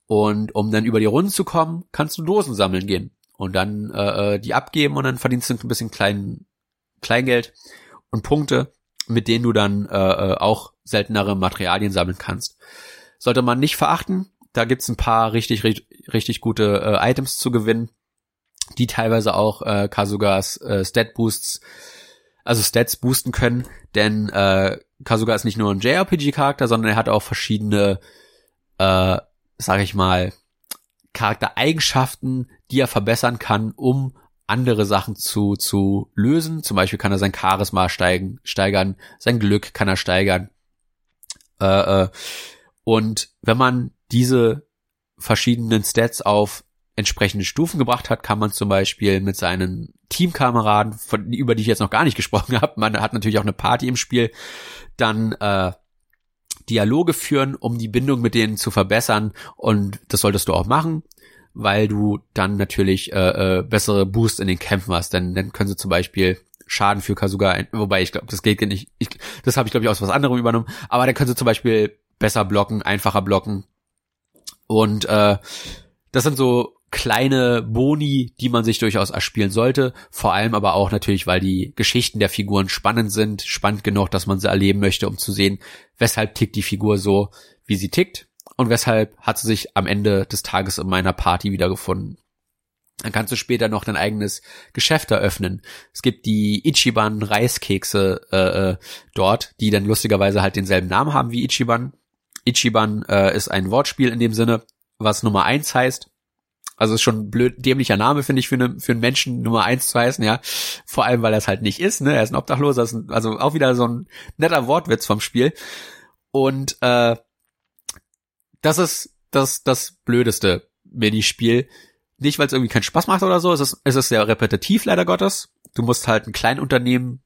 Und um dann über die Runden zu kommen, kannst du Dosen sammeln gehen und dann äh, äh, die abgeben und dann verdienst du ein bisschen klein, Kleingeld und Punkte, mit denen du dann äh, äh, auch seltenere Materialien sammeln kannst. Sollte man nicht verachten, da gibt's ein paar richtig, richtig, richtig gute äh, Items zu gewinnen, die teilweise auch äh, Kasugas äh, Stat Boosts, also Stats boosten können, denn äh, Kasuga ist nicht nur ein JRPG-Charakter, sondern er hat auch verschiedene äh, sag ich mal, Charaktereigenschaften, die er verbessern kann, um andere Sachen zu, zu lösen. Zum Beispiel kann er sein Charisma steigen, steigern, sein Glück kann er steigern. Äh, äh, Und wenn man diese verschiedenen Stats auf entsprechende Stufen gebracht hat, kann man zum Beispiel mit seinen Teamkameraden, von, über die ich jetzt noch gar nicht gesprochen habe, man hat natürlich auch eine Party im Spiel, dann äh, Dialoge führen, um die Bindung mit denen zu verbessern und das solltest du auch machen, weil du dann natürlich äh, äh, bessere Boost in den Kämpfen hast, denn dann können sie zum Beispiel Schaden für Kasuga, ein, wobei ich glaube, das geht nicht, ich, das habe ich glaube ich aus was anderem übernommen, aber dann können sie zum Beispiel besser blocken, einfacher blocken. Und äh, das sind so kleine Boni, die man sich durchaus erspielen sollte. Vor allem aber auch natürlich, weil die Geschichten der Figuren spannend sind, spannend genug, dass man sie erleben möchte, um zu sehen, weshalb tickt die Figur so, wie sie tickt und weshalb hat sie sich am Ende des Tages in meiner Party wiedergefunden. Dann kannst du später noch dein eigenes Geschäft eröffnen. Es gibt die Ichiban Reiskekse äh, äh, dort, die dann lustigerweise halt denselben Namen haben wie Ichiban. Ichiban äh, ist ein Wortspiel in dem Sinne, was Nummer eins heißt. Also ist schon ein blöd dämlicher Name, finde ich, für, eine, für einen Menschen Nummer eins zu heißen, ja. Vor allem, weil er es halt nicht ist, ne? Er ist ein Obdachloser, ist ein, also auch wieder so ein netter Wortwitz vom Spiel. Und äh, das ist das, das blödeste Minispiel. Nicht, weil es irgendwie keinen Spaß macht oder so, es ist, es ist sehr repetitiv, leider Gottes. Du musst halt ein Kleinunternehmen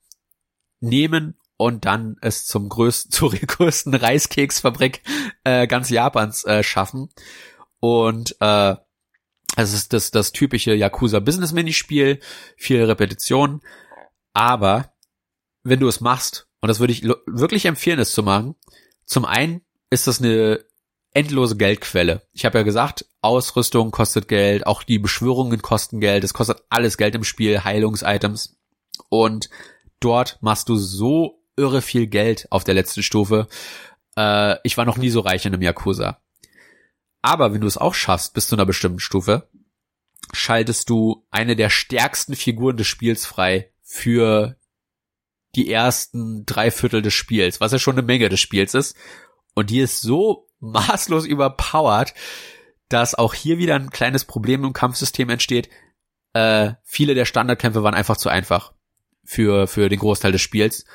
nehmen und dann es zum größten, zur größten Reiskeksfabrik äh, ganz Japans äh, schaffen. Und äh, es ist das, das typische Yakuza Business Minispiel, viel Repetition. Aber wenn du es machst, und das würde ich wirklich empfehlen, es zu machen, zum einen ist das eine endlose Geldquelle. Ich habe ja gesagt, Ausrüstung kostet Geld, auch die Beschwörungen kosten Geld, es kostet alles Geld im Spiel, Heilungsitems. Und dort machst du so irre viel Geld auf der letzten Stufe. Äh, ich war noch nie so reich in einem Yakuza. Aber wenn du es auch schaffst, bis zu einer bestimmten Stufe, schaltest du eine der stärksten Figuren des Spiels frei für die ersten drei Viertel des Spiels, was ja schon eine Menge des Spiels ist. Und die ist so maßlos überpowered, dass auch hier wieder ein kleines Problem im Kampfsystem entsteht. Äh, viele der Standardkämpfe waren einfach zu einfach für, für den Großteil des Spiels.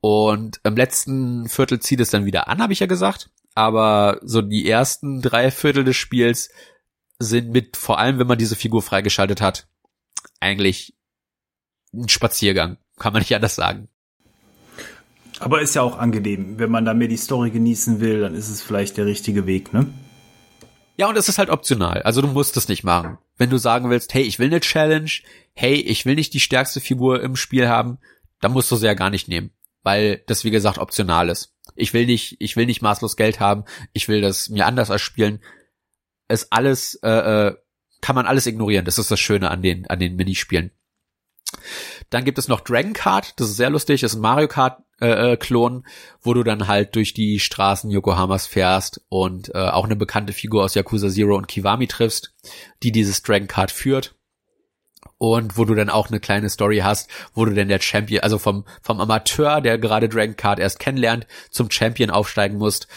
Und im letzten Viertel zieht es dann wieder an, habe ich ja gesagt aber so die ersten drei Viertel des Spiels sind mit, vor allem wenn man diese Figur freigeschaltet hat, eigentlich ein Spaziergang. Kann man nicht anders sagen. Aber ist ja auch angenehm. Wenn man da mehr die Story genießen will, dann ist es vielleicht der richtige Weg, ne? Ja, und es ist halt optional. Also du musst es nicht machen. Wenn du sagen willst, hey, ich will eine Challenge, hey, ich will nicht die stärkste Figur im Spiel haben, dann musst du sie ja gar nicht nehmen. Weil das, wie gesagt, optional ist. Ich will nicht, ich will nicht maßlos Geld haben. Ich will das mir anders erspielen. Es alles, äh, äh, kann man alles ignorieren. Das ist das Schöne an den, an den Minispielen. Dann gibt es noch Dragon Kart, das ist sehr lustig, ist ein Mario Kart äh, äh, Klon, wo du dann halt durch die Straßen Yokohamas fährst und äh, auch eine bekannte Figur aus Yakuza Zero und Kiwami triffst, die dieses Dragon Kart führt und wo du dann auch eine kleine Story hast, wo du denn der Champion, also vom, vom Amateur, der gerade Dragon Card erst kennenlernt, zum Champion aufsteigen musst.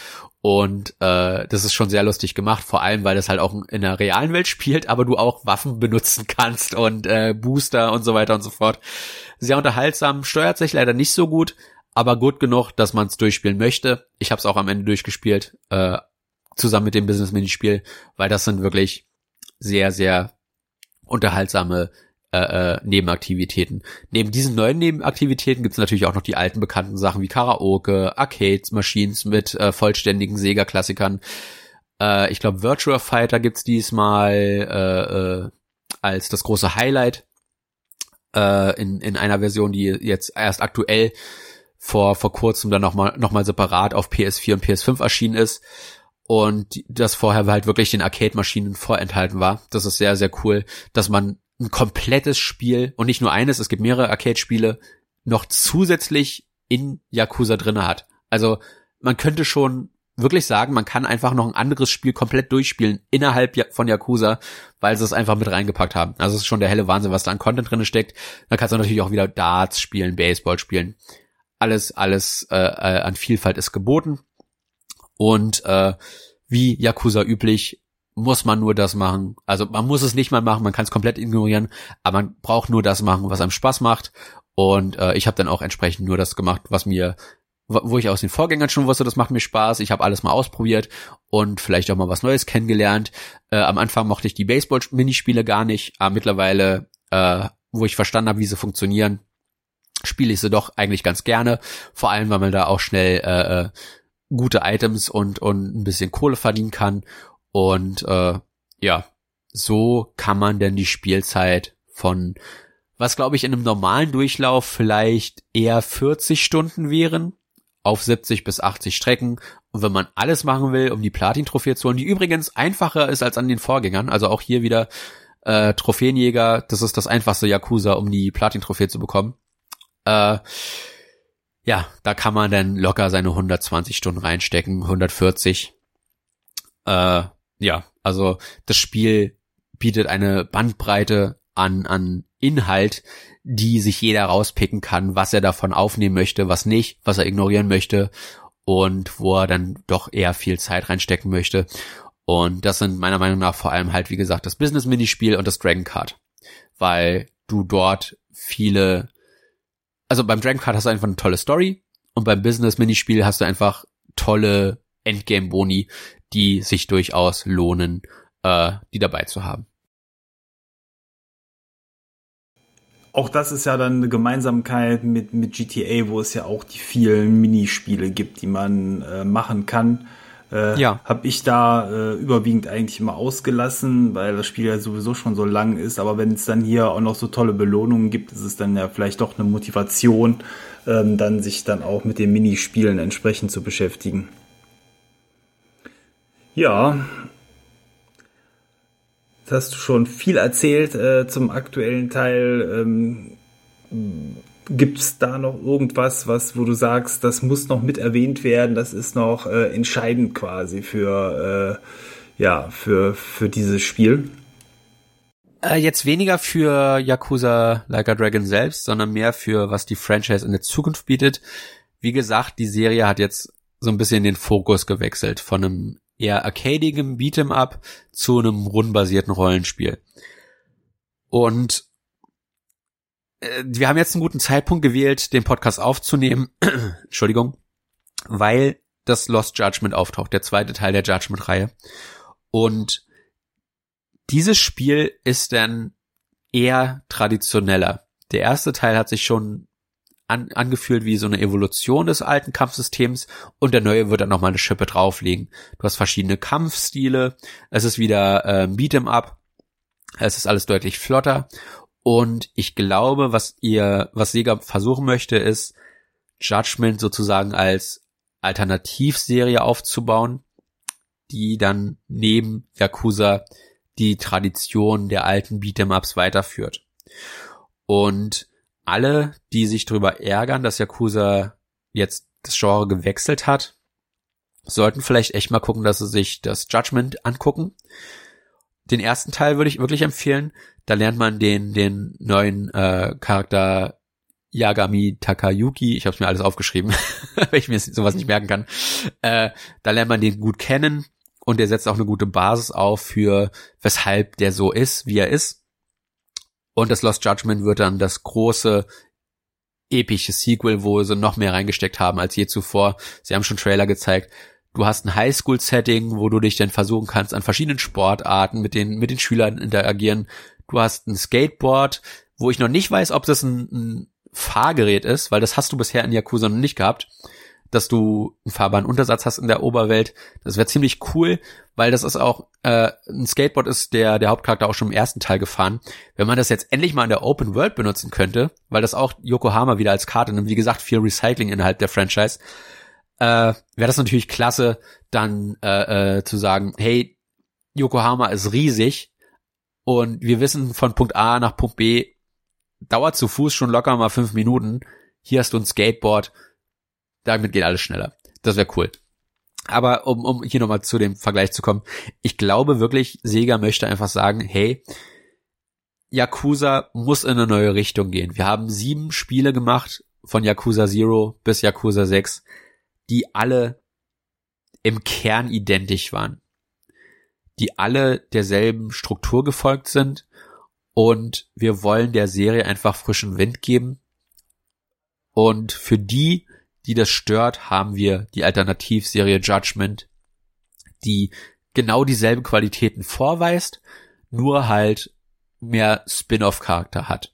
Und äh, das ist schon sehr lustig gemacht, vor allem weil das halt auch in der realen Welt spielt, aber du auch Waffen benutzen kannst und äh, Booster und so weiter und so fort. Sehr unterhaltsam, steuert sich leider nicht so gut, aber gut genug, dass man es durchspielen möchte. Ich habe es auch am Ende durchgespielt, äh, zusammen mit dem Business-Minispiel, weil das sind wirklich sehr, sehr unterhaltsame äh, äh, Nebenaktivitäten. Neben diesen neuen Nebenaktivitäten gibt es natürlich auch noch die alten bekannten Sachen wie Karaoke, Arcades, Machines mit äh, vollständigen Sega-Klassikern. Äh, ich glaube, Virtua Fighter gibt's diesmal äh, äh, als das große Highlight äh, in, in einer Version, die jetzt erst aktuell vor, vor kurzem dann nochmal noch mal separat auf PS4 und PS5 erschienen ist und das vorher halt wirklich den Arcade-Maschinen vorenthalten war. Das ist sehr, sehr cool, dass man ein komplettes Spiel und nicht nur eines, es gibt mehrere Arcade-Spiele, noch zusätzlich in Yakuza drinne hat. Also man könnte schon wirklich sagen, man kann einfach noch ein anderes Spiel komplett durchspielen innerhalb von Yakuza, weil sie es einfach mit reingepackt haben. Also es ist schon der helle Wahnsinn, was da an Content drinne steckt. Da kannst du natürlich auch wieder Darts spielen, Baseball spielen. Alles, alles äh, äh, an Vielfalt ist geboten. Und äh, wie Yakuza üblich muss man nur das machen. Also man muss es nicht mal machen, man kann es komplett ignorieren, aber man braucht nur das machen, was einem Spaß macht. Und äh, ich habe dann auch entsprechend nur das gemacht, was mir wo ich aus den Vorgängern schon wusste, das macht mir Spaß. Ich habe alles mal ausprobiert und vielleicht auch mal was Neues kennengelernt. Äh, am Anfang mochte ich die Baseball-Minispiele gar nicht, aber mittlerweile, äh, wo ich verstanden habe, wie sie funktionieren, spiele ich sie doch eigentlich ganz gerne. Vor allem, weil man da auch schnell äh, äh gute Items und, und ein bisschen Kohle verdienen kann. Und äh, ja, so kann man denn die Spielzeit von was glaube ich in einem normalen Durchlauf vielleicht eher 40 Stunden wären, auf 70 bis 80 Strecken. Und wenn man alles machen will, um die Platin-Trophäe zu holen, die übrigens einfacher ist als an den Vorgängern, also auch hier wieder äh, Trophäenjäger, das ist das einfachste Yakuza, um die Platin-Trophäe zu bekommen. Äh, ja, da kann man dann locker seine 120 Stunden reinstecken, 140. Äh, ja, also das Spiel bietet eine Bandbreite an, an Inhalt, die sich jeder rauspicken kann, was er davon aufnehmen möchte, was nicht, was er ignorieren möchte und wo er dann doch eher viel Zeit reinstecken möchte. Und das sind meiner Meinung nach vor allem halt, wie gesagt, das Business-Minispiel und das Dragon Card. Weil du dort viele, also beim Dragon Card hast du einfach eine tolle Story und beim Business-Minispiel hast du einfach tolle Endgame-Boni, die sich durchaus lohnen, äh, die dabei zu haben. Auch das ist ja dann eine Gemeinsamkeit mit, mit GTA, wo es ja auch die vielen Minispiele gibt, die man äh, machen kann. Äh, ja. Habe ich da äh, überwiegend eigentlich immer ausgelassen, weil das Spiel ja sowieso schon so lang ist. Aber wenn es dann hier auch noch so tolle Belohnungen gibt, ist es dann ja vielleicht doch eine Motivation, ähm, dann sich dann auch mit den Minispielen entsprechend zu beschäftigen. Ja, hast du schon viel erzählt äh, zum aktuellen Teil. Ähm, Gibt es da noch irgendwas, was, wo du sagst, das muss noch mit erwähnt werden, das ist noch äh, entscheidend quasi für, äh, ja, für, für dieses Spiel? Äh, jetzt weniger für Yakuza Like a Dragon selbst, sondern mehr für was die Franchise in der Zukunft bietet. Wie gesagt, die Serie hat jetzt so ein bisschen den Fokus gewechselt von einem eher arcadigem Beat'em Up zu einem rundenbasierten Rollenspiel. Und äh, wir haben jetzt einen guten Zeitpunkt gewählt, den Podcast aufzunehmen. Entschuldigung, weil das Lost Judgment auftaucht, der zweite Teil der Judgment-Reihe. Und dieses Spiel ist dann eher traditioneller. Der erste Teil hat sich schon an, angefühlt wie so eine Evolution des alten Kampfsystems und der neue wird dann nochmal eine Schippe drauflegen. Du hast verschiedene Kampfstile, es ist wieder äh, Beat'em Up, es ist alles deutlich flotter und ich glaube, was ihr, was Sega versuchen möchte, ist Judgment sozusagen als Alternativserie aufzubauen, die dann neben Yakuza die Tradition der alten Beat'em Ups weiterführt. Und alle, die sich darüber ärgern, dass Yakuza jetzt das Genre gewechselt hat, sollten vielleicht echt mal gucken, dass sie sich das Judgment angucken. Den ersten Teil würde ich wirklich empfehlen. Da lernt man den, den neuen äh, Charakter Yagami Takayuki, ich habe es mir alles aufgeschrieben, weil ich mir sowas nicht merken kann. Äh, da lernt man den gut kennen und der setzt auch eine gute Basis auf für weshalb der so ist, wie er ist. Und das Lost Judgment wird dann das große epische Sequel, wo sie noch mehr reingesteckt haben als je zuvor. Sie haben schon Trailer gezeigt. Du hast ein Highschool-Setting, wo du dich dann versuchen kannst, an verschiedenen Sportarten mit den, mit den Schülern interagieren. Du hast ein Skateboard, wo ich noch nicht weiß, ob das ein, ein Fahrgerät ist, weil das hast du bisher in Yakuza noch nicht gehabt dass du einen fahrbaren Untersatz hast in der Oberwelt. Das wäre ziemlich cool, weil das ist auch äh, ein Skateboard ist der der Hauptcharakter auch schon im ersten Teil gefahren. Wenn man das jetzt endlich mal in der Open World benutzen könnte, weil das auch Yokohama wieder als Karte nimmt, wie gesagt viel Recycling innerhalb der Franchise, äh, wäre das natürlich klasse, dann äh, äh, zu sagen, hey, Yokohama ist riesig und wir wissen von Punkt A nach Punkt B dauert zu Fuß schon locker mal fünf Minuten. Hier hast du ein Skateboard damit geht alles schneller. Das wäre cool. Aber um, um hier nochmal zu dem Vergleich zu kommen, ich glaube wirklich, Sega möchte einfach sagen, hey, Yakuza muss in eine neue Richtung gehen. Wir haben sieben Spiele gemacht, von Yakuza Zero bis Yakuza 6, die alle im Kern identisch waren. Die alle derselben Struktur gefolgt sind und wir wollen der Serie einfach frischen Wind geben. Und für die die das stört, haben wir die Alternativserie Judgment, die genau dieselben Qualitäten vorweist, nur halt mehr Spin-off-Charakter hat.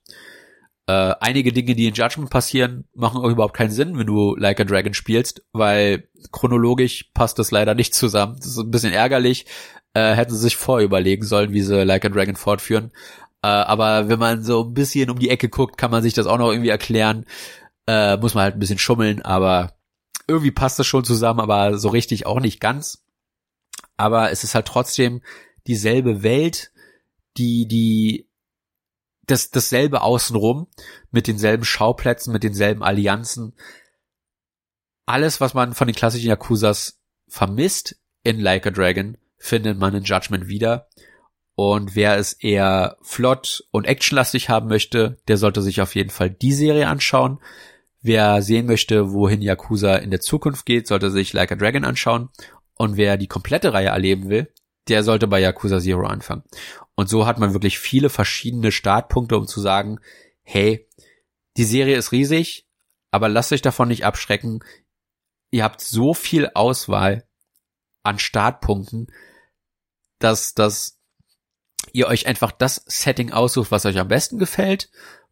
Äh, einige Dinge, die in Judgment passieren, machen auch überhaupt keinen Sinn, wenn du Like a Dragon spielst, weil chronologisch passt das leider nicht zusammen. Das ist ein bisschen ärgerlich. Äh, hätten sie sich vorüberlegen sollen, wie sie Like a Dragon fortführen. Äh, aber wenn man so ein bisschen um die Ecke guckt, kann man sich das auch noch irgendwie erklären. Äh, muss man halt ein bisschen schummeln, aber irgendwie passt das schon zusammen, aber so richtig auch nicht ganz. Aber es ist halt trotzdem dieselbe Welt, die, die das, dasselbe außenrum, mit denselben Schauplätzen, mit denselben Allianzen. Alles, was man von den klassischen Yakuzas vermisst in Like a Dragon, findet man in Judgment wieder. Und wer es eher flott und actionlastig haben möchte, der sollte sich auf jeden Fall die Serie anschauen. Wer sehen möchte, wohin Yakuza in der Zukunft geht, sollte sich Like a Dragon anschauen. Und wer die komplette Reihe erleben will, der sollte bei Yakuza Zero anfangen. Und so hat man wirklich viele verschiedene Startpunkte, um zu sagen, hey, die Serie ist riesig, aber lasst euch davon nicht abschrecken. Ihr habt so viel Auswahl an Startpunkten, dass, dass ihr euch einfach das Setting aussucht, was euch am besten gefällt.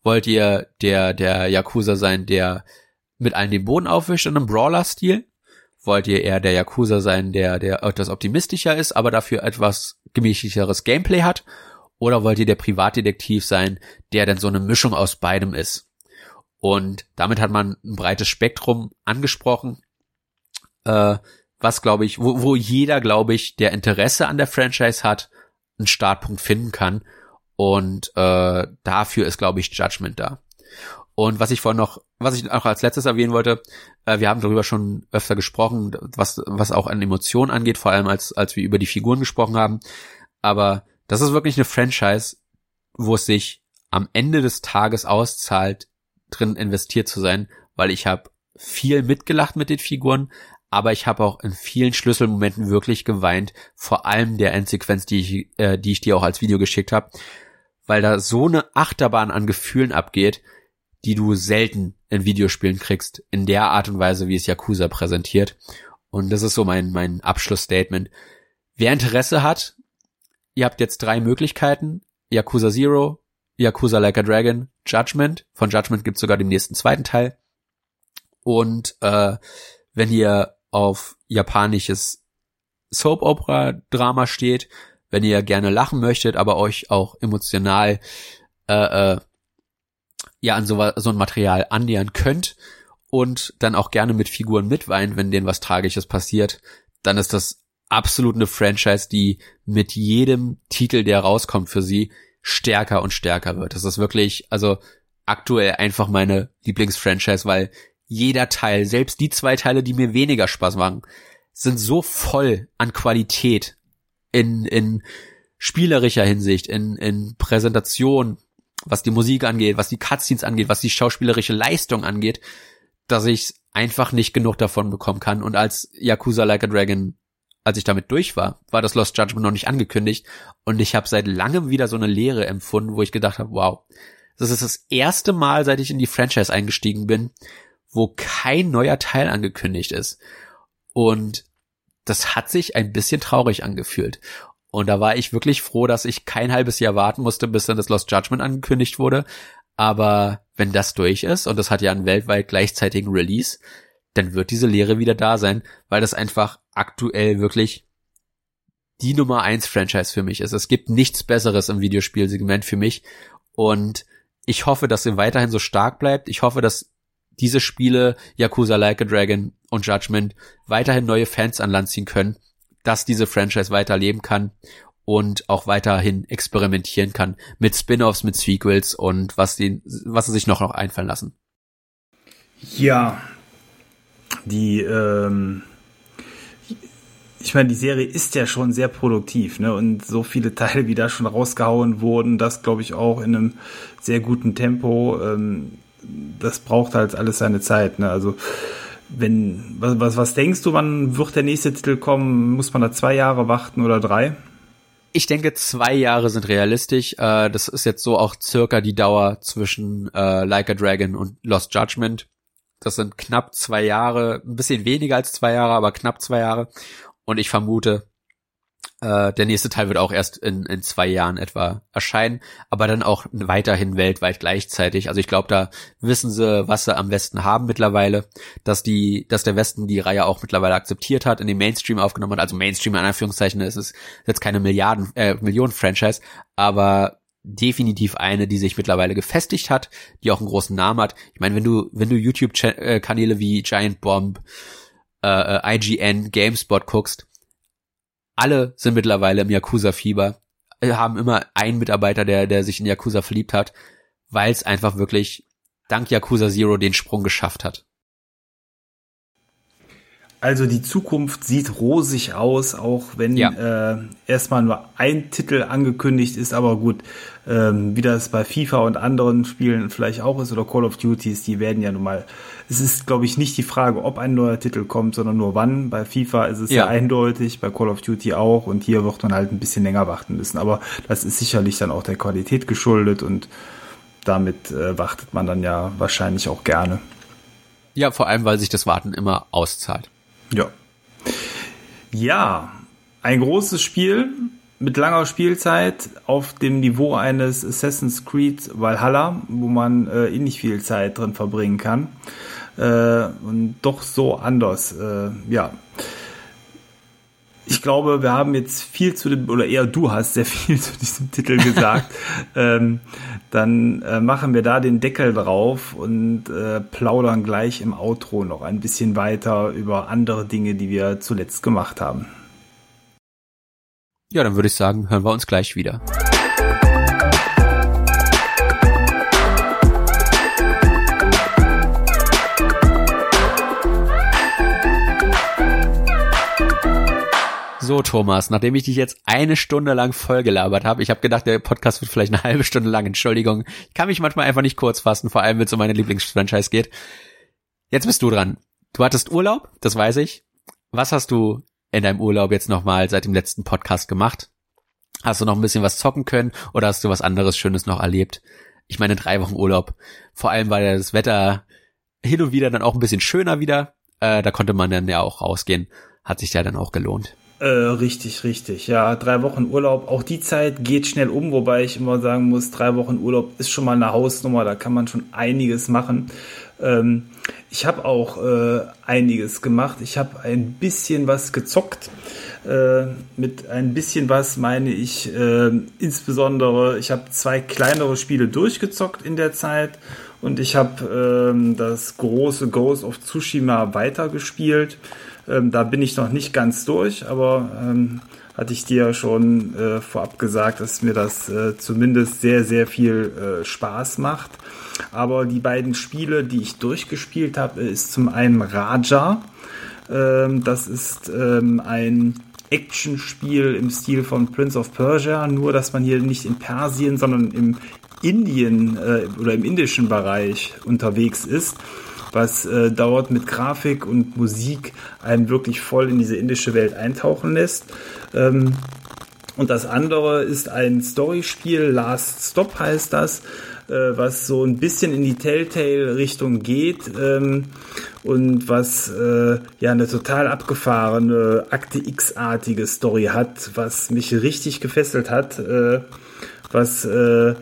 Wollt ihr der, der Yakuza sein, der mit allen den Boden aufwischt in einem Brawler-Stil? Wollt ihr eher der Yakuza sein, der, der etwas optimistischer ist, aber dafür etwas gemächlicheres Gameplay hat? Oder wollt ihr der Privatdetektiv sein, der dann so eine Mischung aus beidem ist? Und damit hat man ein breites Spektrum angesprochen, äh, was glaube ich, wo, wo jeder, glaube ich, der Interesse an der Franchise hat, einen Startpunkt finden kann. Und äh, dafür ist, glaube ich, Judgment da. Und was ich vorhin noch, was ich auch als letztes erwähnen wollte, äh, wir haben darüber schon öfter gesprochen, was, was auch an Emotionen angeht, vor allem als, als wir über die Figuren gesprochen haben. Aber das ist wirklich eine Franchise, wo es sich am Ende des Tages auszahlt, drin investiert zu sein, weil ich habe viel mitgelacht mit den Figuren, aber ich habe auch in vielen Schlüsselmomenten wirklich geweint, vor allem der Endsequenz, die ich, äh, die ich dir auch als Video geschickt habe, weil da so eine Achterbahn an Gefühlen abgeht, die du selten in Videospielen kriegst, in der Art und Weise, wie es Yakuza präsentiert. Und das ist so mein, mein Abschlussstatement. Wer Interesse hat, ihr habt jetzt drei Möglichkeiten. Yakuza Zero, Yakuza Like a Dragon, Judgment. Von Judgment gibt's sogar den nächsten zweiten Teil. Und äh, wenn ihr auf japanisches Soap-Opera-Drama steht, wenn ihr gerne lachen möchtet, aber euch auch emotional äh, äh, ja an so, so ein Material annähern könnt und dann auch gerne mit Figuren mitweint, wenn denen was Tragisches passiert, dann ist das absolut eine Franchise, die mit jedem Titel, der rauskommt für sie, stärker und stärker wird. Das ist wirklich, also aktuell einfach meine Lieblingsfranchise, weil jeder Teil, selbst die zwei Teile, die mir weniger Spaß machen, sind so voll an Qualität in, in spielerischer Hinsicht, in, in Präsentation, was die Musik angeht, was die Cutscenes angeht, was die schauspielerische Leistung angeht, dass ich einfach nicht genug davon bekommen kann. Und als Yakuza Like a Dragon, als ich damit durch war, war das Lost Judgment noch nicht angekündigt. Und ich habe seit langem wieder so eine Leere empfunden, wo ich gedacht habe, wow, das ist das erste Mal, seit ich in die Franchise eingestiegen bin, wo kein neuer Teil angekündigt ist. Und das hat sich ein bisschen traurig angefühlt. Und da war ich wirklich froh, dass ich kein halbes Jahr warten musste, bis dann das Lost Judgment angekündigt wurde. Aber wenn das durch ist, und das hat ja einen weltweit gleichzeitigen Release, dann wird diese Lehre wieder da sein, weil das einfach aktuell wirklich die Nummer eins Franchise für mich ist. Es gibt nichts Besseres im Videospielsegment für mich. Und ich hoffe, dass sie weiterhin so stark bleibt. Ich hoffe, dass diese Spiele, Yakuza Like a Dragon und Judgment, weiterhin neue Fans an Land ziehen können dass diese Franchise weiterleben kann und auch weiterhin experimentieren kann mit Spin-offs, mit Sequels und was den, was sie sich noch noch einfallen lassen. Ja, die, ähm, ich meine, die Serie ist ja schon sehr produktiv, ne? Und so viele Teile, wie da schon rausgehauen wurden, das glaube ich auch in einem sehr guten Tempo. Ähm, das braucht halt alles seine Zeit, ne? Also wenn, was, was, was denkst du, wann wird der nächste Titel kommen? Muss man da zwei Jahre warten oder drei? Ich denke, zwei Jahre sind realistisch. Äh, das ist jetzt so auch circa die Dauer zwischen äh, Like a Dragon und Lost Judgment. Das sind knapp zwei Jahre, ein bisschen weniger als zwei Jahre, aber knapp zwei Jahre. Und ich vermute, äh, der nächste Teil wird auch erst in, in zwei Jahren etwa erscheinen, aber dann auch weiterhin weltweit gleichzeitig. Also ich glaube, da wissen sie, was sie am Westen haben mittlerweile, dass die, dass der Westen die Reihe auch mittlerweile akzeptiert hat, in den Mainstream aufgenommen hat. Also Mainstream in Anführungszeichen ist es jetzt keine Milliarden, äh, Millionen-Franchise, aber definitiv eine, die sich mittlerweile gefestigt hat, die auch einen großen Namen hat. Ich meine, wenn du, wenn du YouTube-Kanäle wie Giant Bomb, äh, äh IGN, GameSpot guckst, alle sind mittlerweile im Yakuza-Fieber, äh, haben immer einen Mitarbeiter, der, der sich in Yakuza verliebt hat, weil es einfach wirklich dank Yakuza Zero den Sprung geschafft hat. Also die Zukunft sieht rosig aus, auch wenn ja. äh, erstmal nur ein Titel angekündigt ist, aber gut, ähm, wie das bei FIFA und anderen Spielen vielleicht auch ist oder Call of Duties, die werden ja nun mal es ist, glaube ich, nicht die Frage, ob ein neuer Titel kommt, sondern nur wann. Bei FIFA ist es ja. ja eindeutig, bei Call of Duty auch und hier wird man halt ein bisschen länger warten müssen. Aber das ist sicherlich dann auch der Qualität geschuldet und damit äh, wartet man dann ja wahrscheinlich auch gerne. Ja, vor allem, weil sich das Warten immer auszahlt. Ja. Ja, ein großes Spiel mit langer Spielzeit auf dem Niveau eines Assassin's Creed Valhalla, wo man äh, ähnlich viel Zeit drin verbringen kann äh, und doch so anders. Äh, ja, ich glaube, wir haben jetzt viel zu dem, oder eher du hast sehr viel zu diesem Titel gesagt. ähm, dann äh, machen wir da den Deckel drauf und äh, plaudern gleich im Outro noch ein bisschen weiter über andere Dinge, die wir zuletzt gemacht haben. Ja, dann würde ich sagen, hören wir uns gleich wieder. So, Thomas, nachdem ich dich jetzt eine Stunde lang vollgelabert habe, ich habe gedacht, der Podcast wird vielleicht eine halbe Stunde lang, Entschuldigung. Ich kann mich manchmal einfach nicht kurz fassen, vor allem wenn es um meine Lieblingsfranchise geht. Jetzt bist du dran. Du hattest Urlaub, das weiß ich. Was hast du in deinem Urlaub jetzt nochmal seit dem letzten Podcast gemacht? Hast du noch ein bisschen was zocken können oder hast du was anderes Schönes noch erlebt? Ich meine, drei Wochen Urlaub. Vor allem war das Wetter hin und wieder dann auch ein bisschen schöner wieder. Äh, da konnte man dann ja auch rausgehen. Hat sich ja dann auch gelohnt. Äh, richtig, richtig. Ja, drei Wochen Urlaub. Auch die Zeit geht schnell um, wobei ich immer sagen muss, drei Wochen Urlaub ist schon mal eine Hausnummer. Da kann man schon einiges machen. Ähm, ich habe auch äh, einiges gemacht. Ich habe ein bisschen was gezockt. Äh, mit ein bisschen was meine ich äh, insbesondere, ich habe zwei kleinere Spiele durchgezockt in der Zeit und ich habe ähm, das große Ghost of Tsushima weitergespielt. Ähm, da bin ich noch nicht ganz durch, aber ähm, hatte ich dir schon äh, vorab gesagt, dass mir das äh, zumindest sehr, sehr viel äh, Spaß macht. Aber die beiden Spiele, die ich durchgespielt habe, ist zum einen Raja. Ähm, das ist ähm, ein Actionspiel im Stil von Prince of Persia, nur dass man hier nicht in Persien, sondern im Indien äh, oder im indischen Bereich unterwegs ist was äh, dauert mit Grafik und Musik einen wirklich voll in diese indische Welt eintauchen lässt. Ähm, und das andere ist ein Storyspiel, Last Stop heißt das, äh, was so ein bisschen in die Telltale-Richtung geht ähm, und was äh, ja eine total abgefahrene Akte X-artige Story hat, was mich richtig gefesselt hat, äh, was äh,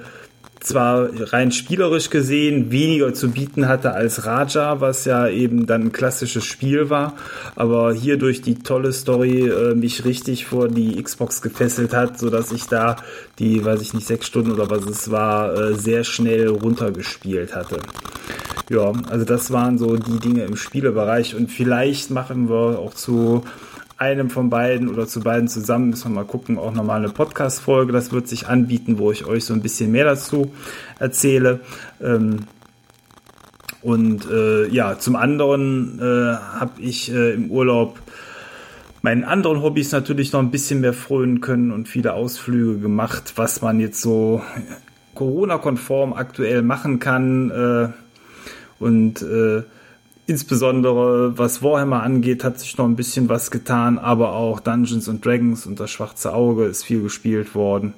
zwar rein spielerisch gesehen weniger zu bieten hatte als Raja, was ja eben dann ein klassisches Spiel war, aber hier durch die tolle Story äh, mich richtig vor die Xbox gefesselt hat, so dass ich da die, weiß ich nicht, sechs Stunden oder was es war, äh, sehr schnell runtergespielt hatte. Ja, also das waren so die Dinge im Spielebereich und vielleicht machen wir auch zu einem von beiden oder zu beiden zusammen, müssen wir mal gucken, auch nochmal eine Podcast-Folge. Das wird sich anbieten, wo ich euch so ein bisschen mehr dazu erzähle. Ähm, und äh, ja, zum anderen äh, habe ich äh, im Urlaub meinen anderen Hobbys natürlich noch ein bisschen mehr frönen können und viele Ausflüge gemacht, was man jetzt so Corona-konform aktuell machen kann. Äh, und äh, Insbesondere was Warhammer angeht, hat sich noch ein bisschen was getan, aber auch Dungeons and Dragons und das Schwarze Auge ist viel gespielt worden.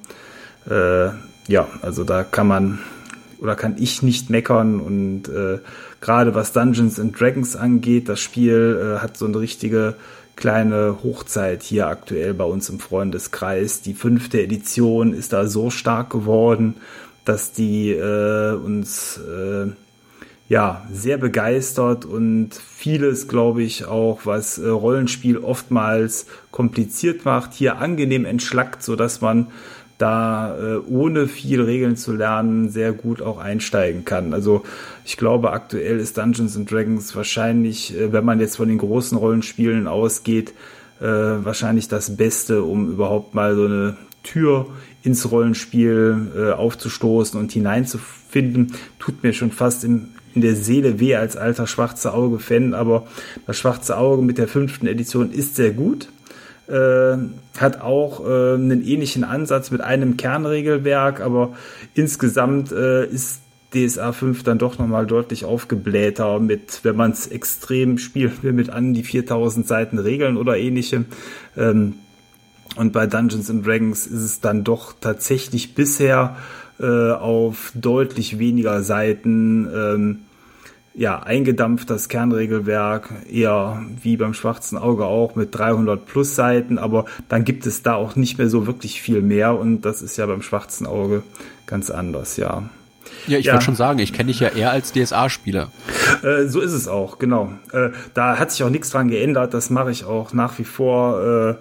Äh, ja, also da kann man oder kann ich nicht meckern und äh, gerade was Dungeons and Dragons angeht, das Spiel äh, hat so eine richtige kleine Hochzeit hier aktuell bei uns im Freundeskreis. Die fünfte Edition ist da so stark geworden, dass die äh, uns äh, ja sehr begeistert und vieles, glaube ich, auch was äh, Rollenspiel oftmals kompliziert macht, hier angenehm entschlackt, so dass man da äh, ohne viel Regeln zu lernen sehr gut auch einsteigen kann. Also ich glaube, aktuell ist Dungeons and Dragons wahrscheinlich, äh, wenn man jetzt von den großen Rollenspielen ausgeht, wahrscheinlich das Beste, um überhaupt mal so eine Tür ins Rollenspiel aufzustoßen und hineinzufinden. Tut mir schon fast im, in der Seele weh als alter schwarze Auge-Fan, aber das schwarze Auge mit der fünften Edition ist sehr gut äh, hat auch äh, einen ähnlichen Ansatz mit einem Kernregelwerk, aber insgesamt äh, ist DSA 5 dann doch nochmal deutlich aufgeblähter mit, wenn man es extrem spielt, mit an die 4000 Seiten Regeln oder ähnlichem. Ähm, und bei Dungeons and Dragons ist es dann doch tatsächlich bisher äh, auf deutlich weniger Seiten ähm, ja, eingedampft das Kernregelwerk, eher wie beim schwarzen Auge auch mit 300 plus Seiten, aber dann gibt es da auch nicht mehr so wirklich viel mehr und das ist ja beim schwarzen Auge ganz anders, ja. Ja, ich ja. würde schon sagen, ich kenne dich ja eher als DSA-Spieler. Äh, so ist es auch, genau. Äh, da hat sich auch nichts dran geändert. Das mache ich auch nach wie vor äh,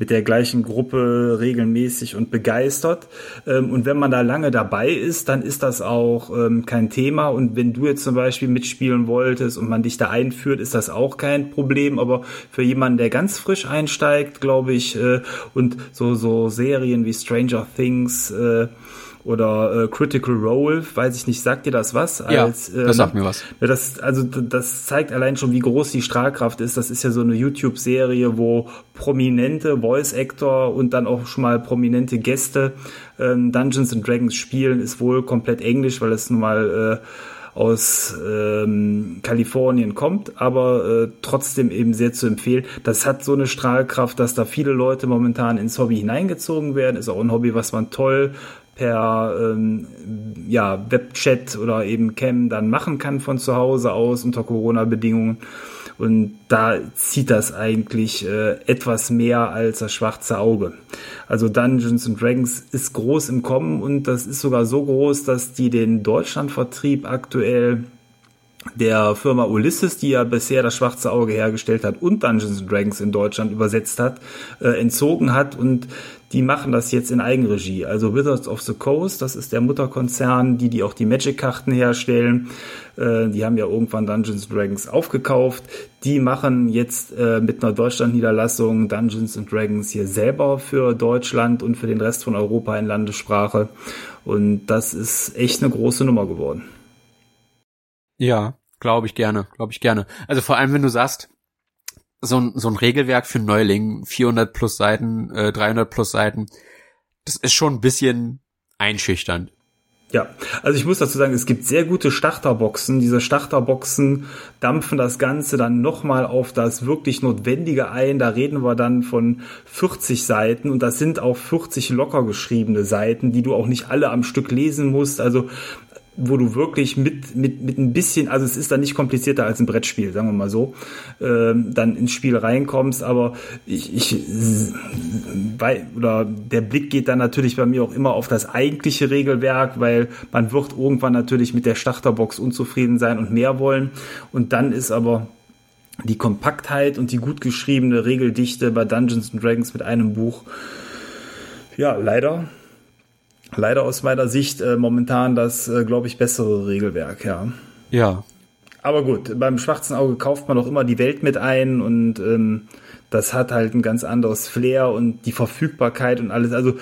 mit der gleichen Gruppe regelmäßig und begeistert. Ähm, und wenn man da lange dabei ist, dann ist das auch ähm, kein Thema. Und wenn du jetzt zum Beispiel mitspielen wolltest und man dich da einführt, ist das auch kein Problem. Aber für jemanden, der ganz frisch einsteigt, glaube ich, äh, und so, so Serien wie Stranger Things, äh, oder äh, Critical Role, weiß ich nicht, sagt dir das was? Als, ja, das äh, sagt mir was. Das, also das zeigt allein schon, wie groß die Strahlkraft ist. Das ist ja so eine YouTube-Serie, wo prominente Voice-Actor und dann auch schon mal prominente Gäste ähm, Dungeons and Dragons spielen, ist wohl komplett Englisch, weil es nun mal äh, aus ähm, Kalifornien kommt, aber äh, trotzdem eben sehr zu empfehlen. Das hat so eine Strahlkraft, dass da viele Leute momentan ins Hobby hineingezogen werden. Ist auch ein Hobby, was man toll per ähm, ja, Webchat oder eben Cam dann machen kann von zu Hause aus unter Corona-Bedingungen. Und da zieht das eigentlich äh, etwas mehr als das schwarze Auge. Also Dungeons and Dragons ist groß im Kommen und das ist sogar so groß, dass die den Deutschlandvertrieb aktuell der Firma Ulysses, die ja bisher das schwarze Auge hergestellt hat und Dungeons Dragons in Deutschland übersetzt hat, äh, entzogen hat und die machen das jetzt in Eigenregie. Also Wizards of the Coast, das ist der Mutterkonzern, die die auch die Magic-Karten herstellen. Äh, die haben ja irgendwann Dungeons Dragons aufgekauft. Die machen jetzt äh, mit einer Deutschland-Niederlassung Dungeons Dragons hier selber für Deutschland und für den Rest von Europa in Landessprache. Und das ist echt eine große Nummer geworden. Ja, glaube ich gerne, glaube ich gerne. Also vor allem, wenn du sagst, so ein, so ein Regelwerk für Neuling, 400 plus Seiten, äh, 300 plus Seiten, das ist schon ein bisschen einschüchternd. Ja, also ich muss dazu sagen, es gibt sehr gute Starterboxen. Diese Starterboxen dampfen das Ganze dann nochmal auf das wirklich Notwendige ein. Da reden wir dann von 40 Seiten und das sind auch 40 locker geschriebene Seiten, die du auch nicht alle am Stück lesen musst. Also wo du wirklich mit, mit, mit ein bisschen, also es ist dann nicht komplizierter als ein Brettspiel, sagen wir mal so, ähm, dann ins Spiel reinkommst, aber ich, ich bei, oder der Blick geht dann natürlich bei mir auch immer auf das eigentliche Regelwerk, weil man wird irgendwann natürlich mit der Starterbox unzufrieden sein und mehr wollen. Und dann ist aber die Kompaktheit und die gut geschriebene Regeldichte bei Dungeons Dragons mit einem Buch ja, leider leider aus meiner Sicht äh, momentan das, äh, glaube ich, bessere Regelwerk, ja. Ja. Aber gut, beim schwarzen Auge kauft man auch immer die Welt mit ein und ähm, das hat halt ein ganz anderes Flair und die Verfügbarkeit und alles. Also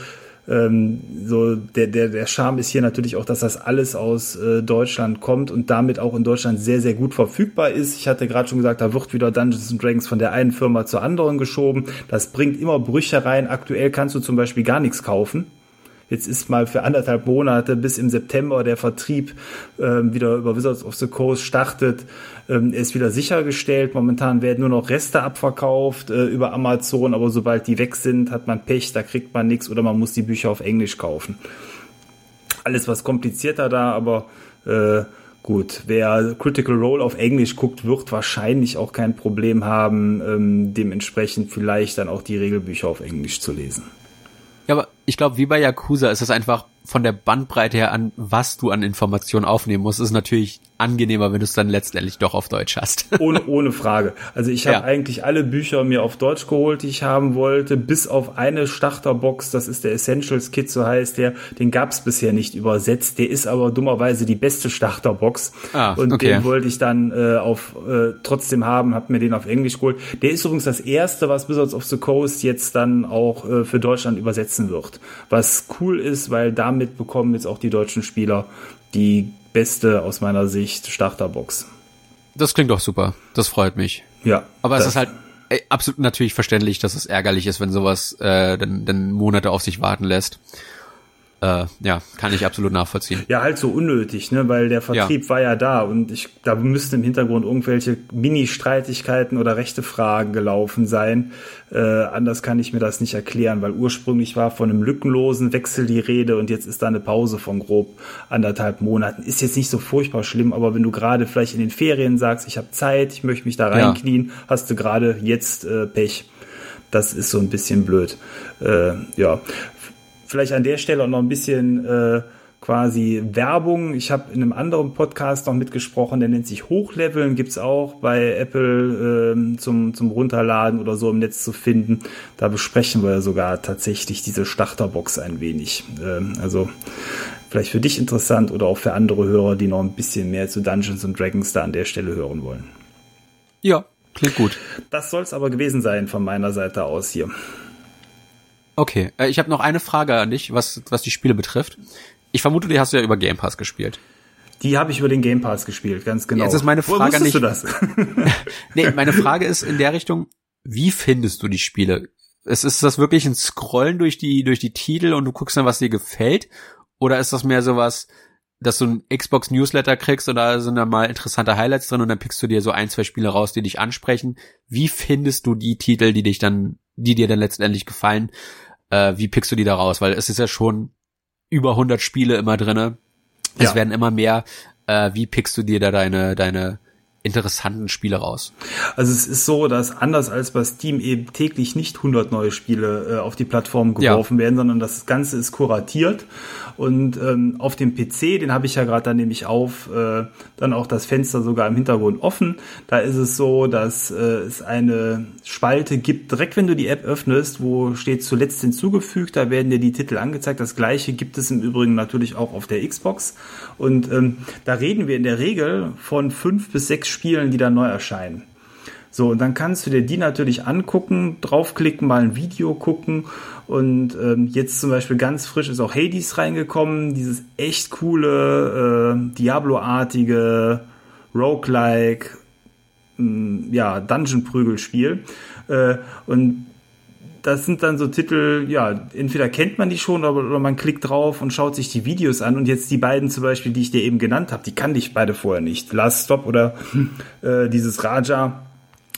ähm, so der, der, der Charme ist hier natürlich auch, dass das alles aus äh, Deutschland kommt und damit auch in Deutschland sehr, sehr gut verfügbar ist. Ich hatte gerade schon gesagt, da wird wieder Dungeons Dragons von der einen Firma zur anderen geschoben. Das bringt immer Brüche rein. Aktuell kannst du zum Beispiel gar nichts kaufen Jetzt ist mal für anderthalb Monate bis im September der Vertrieb ähm, wieder über Wizards of the Coast startet. Ähm, ist wieder sichergestellt. Momentan werden nur noch Reste abverkauft äh, über Amazon, aber sobald die weg sind, hat man Pech, da kriegt man nichts oder man muss die Bücher auf Englisch kaufen. alles was komplizierter da, aber äh, gut, wer Critical Role auf Englisch guckt, wird wahrscheinlich auch kein Problem haben, ähm, dementsprechend vielleicht dann auch die Regelbücher auf Englisch zu lesen. Ja, aber ich glaube, wie bei Yakuza ist es einfach von der Bandbreite her an, was du an Informationen aufnehmen musst, ist natürlich angenehmer, wenn du es dann letztendlich doch auf Deutsch hast. Ohne, ohne Frage. Also ich habe Ja. eigentlich alle Bücher mir auf Deutsch geholt, die ich haben wollte, bis auf eine Starterbox, das ist der Essentials Kit, so heißt der. Den gab es bisher nicht übersetzt. Der ist aber dummerweise die beste Starterbox. Ah, Und okay. den wollte ich dann äh, auf äh, trotzdem haben, habe mir den auf Englisch geholt. Der ist übrigens das erste, was Wizards of the Coast jetzt dann auch äh, für Deutschland übersetzen wird. Was cool ist, weil damit bekommen jetzt auch die deutschen Spieler die beste aus meiner Sicht Starterbox. Das klingt doch super. Das freut mich. Ja. Aber es ist halt äh, absolut natürlich verständlich, dass es ärgerlich ist, wenn sowas äh, dann, dann Monate auf sich warten lässt. Äh, ja, kann ich absolut nachvollziehen. Ja, halt so unnötig, ne, weil der Vertrieb war ja da und ich, da müssten im Hintergrund irgendwelche Mini-Streitigkeiten oder rechte Fragen gelaufen sein. Äh, anders kann ich mir das nicht erklären, weil ursprünglich war von einem lückenlosen Wechsel die Rede und jetzt ist da eine Pause von grob anderthalb Monaten. Ist jetzt nicht so furchtbar schlimm, aber wenn du gerade vielleicht in den Ferien sagst, ich habe Zeit, ich möchte mich da Ja. reinknien, hast du gerade jetzt äh, Pech. Das ist so ein bisschen blöd. Äh, ja, vielleicht an der Stelle auch noch ein bisschen äh, quasi Werbung. Ich habe in einem anderen Podcast noch mitgesprochen, der nennt sich Hochleveln, gibt's auch bei Apple ähm, zum, zum Runterladen oder so im Netz zu finden. Da besprechen wir sogar tatsächlich diese Starterbox ein wenig. Ähm, also vielleicht für dich interessant oder auch für andere Hörer, die noch ein bisschen mehr zu Dungeons and Dragons da an der Stelle hören wollen. Ja, klingt gut. Das soll's aber gewesen sein von meiner Seite aus hier. Okay, äh, ich habe noch eine Frage an dich, was, was die Spiele betrifft. Ich vermute, die hast du ja über Game Pass gespielt. Die habe ich über den Game Pass gespielt, ganz genau. Jetzt ist meine Woher Frage wusstest nicht- du das? Nee, meine Frage ist in der Richtung, wie findest du die Spiele? Ist, ist das wirklich ein Scrollen durch die, durch die Titel und du guckst dann, was dir gefällt? Oder ist das mehr sowas, dass du ein Xbox Newsletter kriegst und da sind dann mal interessante Highlights drin und dann pickst du dir so ein, zwei Spiele raus, die dich ansprechen? Wie findest du die Titel, die dich dann, die dir dann letztendlich gefallen? Äh, wie pickst du die da raus? Weil es ist ja schon über 100 Spiele immer drinne. Es Ja. werden immer mehr. Äh, wie pickst du dir da deine, deine interessanten Spiele raus? Also es ist so, dass anders als bei Steam eben täglich nicht 100 neue Spiele äh, auf die Plattform Ja. geworfen werden, sondern das Ganze ist kuratiert. Und ähm, auf dem PC, den habe ich ja gerade dann nämlich auf, äh, dann auch das Fenster sogar im Hintergrund offen. Da ist es so, dass äh, es eine Spalte gibt, direkt wenn du die App öffnest, wo steht zuletzt hinzugefügt, da werden dir die Titel angezeigt. Das gleiche gibt es im Übrigen natürlich auch auf der Xbox. Und ähm, da reden wir in der Regel von fünf bis sechs Spielen, die da neu erscheinen. So, und dann kannst du dir die natürlich angucken, draufklicken, mal ein Video gucken. Und ähm, jetzt zum Beispiel ganz frisch ist auch Hades reingekommen, dieses echt coole, äh, Diablo-artige, Roguelike, mh, ja, Dungeon-Prügelspiel. Äh, und das sind dann so Titel, ja, entweder kennt man die schon oder, oder man klickt drauf und schaut sich die Videos an. Und jetzt die beiden zum Beispiel, die ich dir eben genannt habe, die kannte ich beide vorher nicht. Last Stop oder äh, dieses Raja.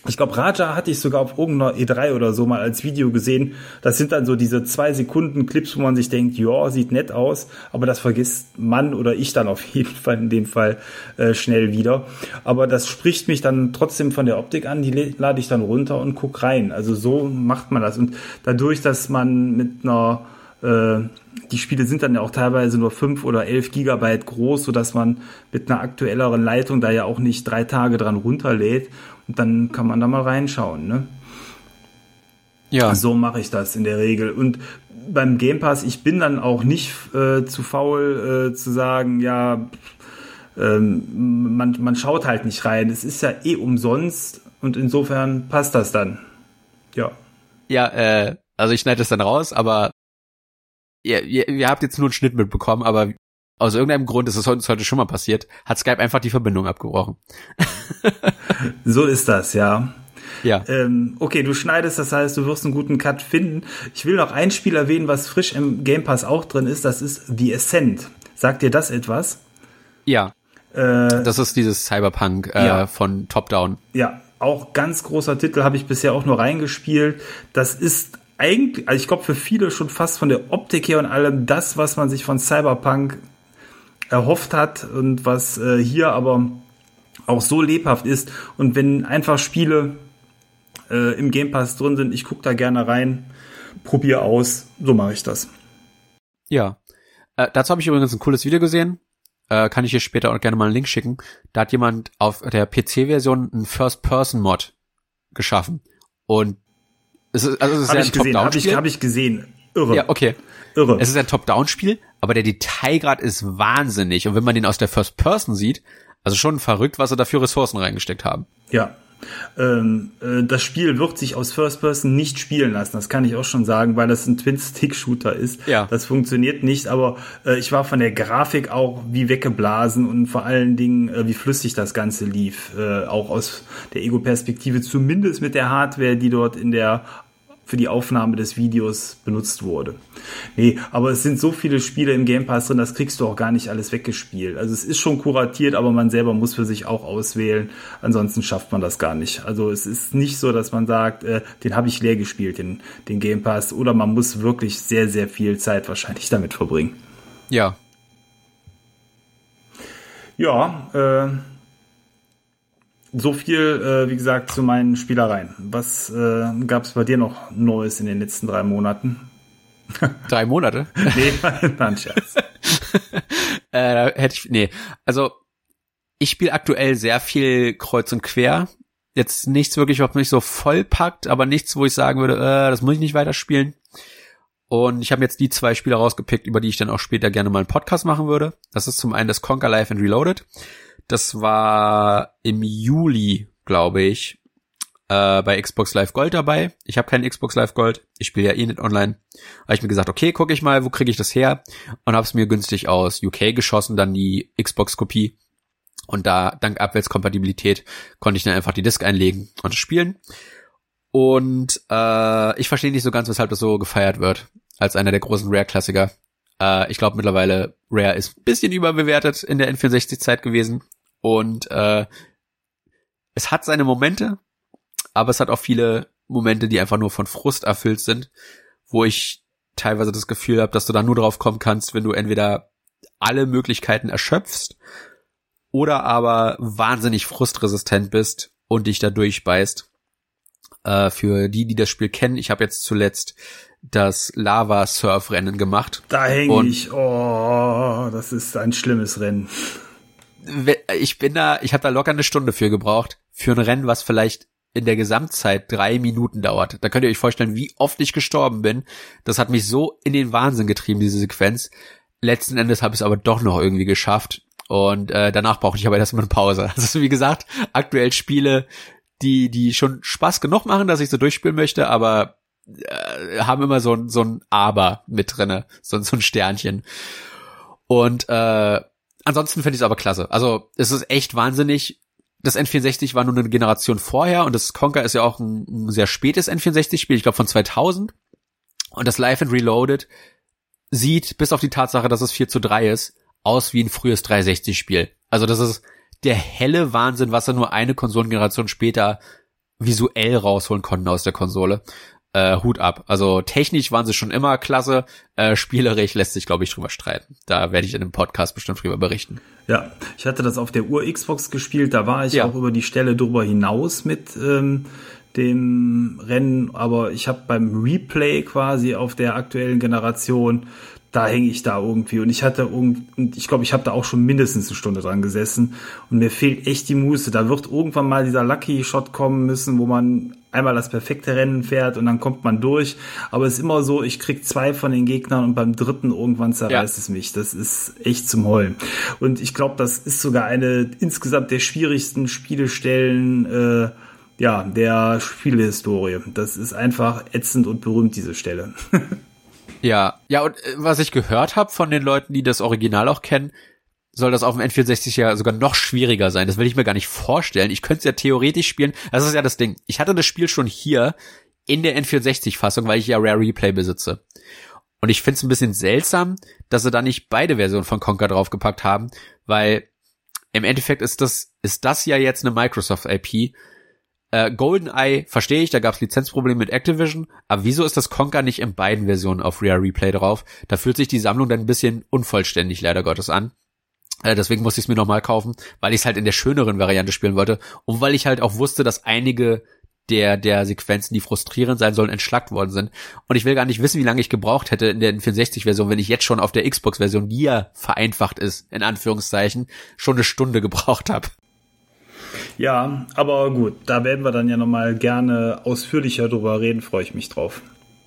Ich glaube, Raja hatte ich sogar auf irgendeiner E3 oder so mal als Video gesehen. Das sind dann so diese zwei Sekunden Clips, wo man sich denkt, ja, sieht nett aus, aber das vergisst man oder ich dann auf jeden Fall in dem Fall äh, schnell wieder. Aber das spricht mich dann trotzdem von der Optik an, die lade ich dann runter und guck rein. Also so macht man das. Und dadurch, dass man mit einer die Spiele sind dann ja auch teilweise nur fünf oder elf Gigabyte groß, so dass man mit einer aktuelleren Leitung da ja auch nicht drei Tage dran runterlädt. Und dann kann man da mal reinschauen. Ne? Ja. So mache ich das in der Regel. Und beim Game Pass, ich bin dann auch nicht äh, zu faul äh, zu sagen, ja, ähm, man, man schaut halt nicht rein. Es ist ja eh umsonst und insofern passt das dann. Ja. Ja, äh, also ich schneide das dann raus, aber ihr, ihr, ihr habt jetzt nur einen Schnitt mitbekommen, aber aus irgendeinem Grund, das ist uns heute schon mal passiert, hat Skype einfach die Verbindung abgebrochen. So ist das, ja. Ja. Ähm, okay, du schneidest, das heißt, du wirst einen guten Cut finden. Ich will noch ein Spiel erwähnen, was frisch im Game Pass auch drin ist. Das ist The Ascent. Sagt dir das etwas? Ja. Äh, Das ist dieses Cyberpunk äh, Ja. von Top Down. ja, auch ganz großer Titel, habe ich bisher auch nur reingespielt. Das ist eigentlich, also ich glaube für viele schon fast von der Optik her und allem das, was man sich von Cyberpunk erhofft hat und was äh, hier aber auch so lebhaft ist. Und wenn einfach Spiele äh, im Game Pass drin sind, ich gucke da gerne rein, probiere aus, so mache ich das. Ja. Äh, dazu habe ich übrigens ein cooles Video gesehen. Äh, kann ich hier später auch gerne mal einen Link schicken. Da hat jemand auf der PC-Version einen First-Person-Mod geschaffen. Und es ist, also es ist Hab ja ich ein gesehen, habe ich, hab ich gesehen. Irre. Ja, okay. Irre. Es ist ein Top-Down-Spiel, aber der Detailgrad ist wahnsinnig. Und wenn man den aus der First Person sieht, also schon verrückt, was sie da für Ressourcen reingesteckt haben. Ja. Ähm, äh, das Spiel wird sich aus First Person nicht spielen lassen, das kann ich auch schon sagen, weil das ein Twin-Stick-Shooter ist. Ja. Das funktioniert nicht, aber äh, ich war von der Grafik auch wie weggeblasen und vor allen Dingen, äh, wie flüssig das Ganze lief. Äh, auch aus der Ego-Perspektive, zumindest mit der Hardware, die dort in der für die Aufnahme des Videos benutzt wurde. Nee, aber es sind so viele Spiele im Game Pass drin, das kriegst du auch gar nicht alles weggespielt. Also es ist schon kuratiert, aber man selber muss für sich auch auswählen. Ansonsten schafft man das gar nicht. Also es ist nicht so, dass man sagt, äh, den habe ich leer gespielt, den, den Game Pass. Oder man muss wirklich sehr, sehr viel Zeit wahrscheinlich damit verbringen. Ja. Ja, äh, so viel, äh, wie gesagt, zu meinen Spielereien. Was äh, gab es bei dir noch Neues in den letzten drei Monaten? Drei Monate? Nee, nein, Scherz. äh, da hätte ich, nee. Also, ich spiele aktuell sehr viel kreuz und quer. Jetzt nichts wirklich, was mich so voll packt, aber nichts, wo ich sagen würde, äh, das muss ich nicht weiterspielen. Und ich habe jetzt die zwei Spiele rausgepickt, über die ich dann auch später gerne mal einen Podcast machen würde. Das ist zum einen das Conquer Life and Reloaded. Das war im Juli, glaube ich, äh, bei Xbox Live Gold dabei. Ich habe keinen Xbox Live Gold. Ich spiele ja eh nicht online. Habe ich mir gesagt, okay, gucke ich mal, wo kriege ich das her? Und habe es mir günstig aus UK geschossen, dann die Xbox-Kopie. Und da, dank Abwärtskompatibilität, konnte ich dann einfach die Disk einlegen und spielen. Und äh, ich verstehe nicht so ganz, weshalb das so gefeiert wird, als einer der großen Rare-Klassiker. Äh, ich glaube mittlerweile, Rare ist ein bisschen überbewertet in der N64-Zeit gewesen. Und äh, es hat seine Momente, aber es hat auch viele Momente, die einfach nur von Frust erfüllt sind, wo ich teilweise das Gefühl habe, dass du da nur drauf kommen kannst, wenn du entweder alle Möglichkeiten erschöpfst oder aber wahnsinnig frustresistent bist und dich da durchbeißt. Äh, für die, die das Spiel kennen, ich habe jetzt zuletzt das Lava-Surf-Rennen gemacht. Da hänge ich. Oh, das ist ein schlimmes Rennen. Ich bin da, ich habe da locker eine Stunde für gebraucht, für ein Rennen, was vielleicht in der Gesamtzeit drei Minuten dauert. Da könnt ihr euch vorstellen, wie oft ich gestorben bin. Das hat mich so in den Wahnsinn getrieben, diese Sequenz. Letzten Endes habe ich es aber doch noch irgendwie geschafft. Und äh, danach brauchte ich aber erstmal eine Pause. Also wie gesagt, aktuell Spiele, die, die schon Spaß genug machen, dass ich so durchspielen möchte, aber äh, haben immer so ein, so ein Aber mit drinne, so, so ein Sternchen. Und äh, ansonsten finde ich es aber klasse. Also es ist echt wahnsinnig. Das N64 war nur eine Generation vorher und das Conker ist ja auch ein, ein sehr spätes N64-Spiel, ich glaube von 2000. Und das Live and Reloaded sieht, bis auf die Tatsache, dass es 4 zu 3 ist, aus wie ein frühes 360-Spiel. Also das ist der helle Wahnsinn, was er nur eine Konsolengeneration später visuell rausholen konnten aus der Konsole. Äh, Hut ab. Also technisch waren sie schon immer klasse. Äh, spielerisch lässt sich, glaube ich, drüber streiten. Da werde ich in einem Podcast bestimmt drüber berichten. Ja, ich hatte das auf der Ur-Xbox gespielt, da war ich Ja. auch über die Stelle drüber hinaus mit ähm, dem Rennen, aber ich habe beim Replay quasi auf der aktuellen Generation, da hänge ich da irgendwie und ich hatte irgend, und ich glaube, ich habe da auch schon mindestens eine Stunde dran gesessen und mir fehlt echt die Muße. Da wird irgendwann mal dieser Lucky Shot kommen müssen, wo man einmal das perfekte Rennen fährt und dann kommt man durch. Aber es ist immer so, ich krieg zwei von den Gegnern und beim dritten irgendwann zerreißt Ja. es mich. Das ist echt zum Heulen. Und ich glaube, das ist sogar eine insgesamt der schwierigsten Spielestellen äh, ja, der Spielehistorie. Das ist einfach ätzend und berühmt, diese Stelle. Ja, ja, und äh, was ich gehört habe von den Leuten, die das Original auch kennen, soll das auf dem N64 ja sogar noch schwieriger sein. Das will ich mir gar nicht vorstellen. Ich könnte es ja theoretisch spielen. Das ist ja das Ding. Ich hatte das Spiel schon hier in der N64-Fassung, weil ich ja Rare Replay besitze. Und ich finde es ein bisschen seltsam, dass sie da nicht beide Versionen von Conker draufgepackt haben, weil im Endeffekt ist das, ist das ja jetzt eine Microsoft-IP. Äh, GoldenEye verstehe ich, da gab es Lizenzprobleme mit Activision, aber wieso ist das Conker nicht in beiden Versionen auf Rare Replay drauf? Da fühlt sich die Sammlung dann ein bisschen unvollständig leider Gottes an. Äh, deswegen musste ich es mir nochmal kaufen, weil ich es halt in der schöneren Variante spielen wollte und weil ich halt auch wusste, dass einige der, der Sequenzen, die frustrierend sein sollen, entschlackt worden sind. Und ich will gar nicht wissen, wie lange ich gebraucht hätte in der 64-Version, wenn ich jetzt schon auf der Xbox-Version, die ja vereinfacht ist, in Anführungszeichen, schon eine Stunde gebraucht habe. Ja, aber gut, da werden wir dann ja nochmal gerne ausführlicher drüber reden, freue ich mich drauf.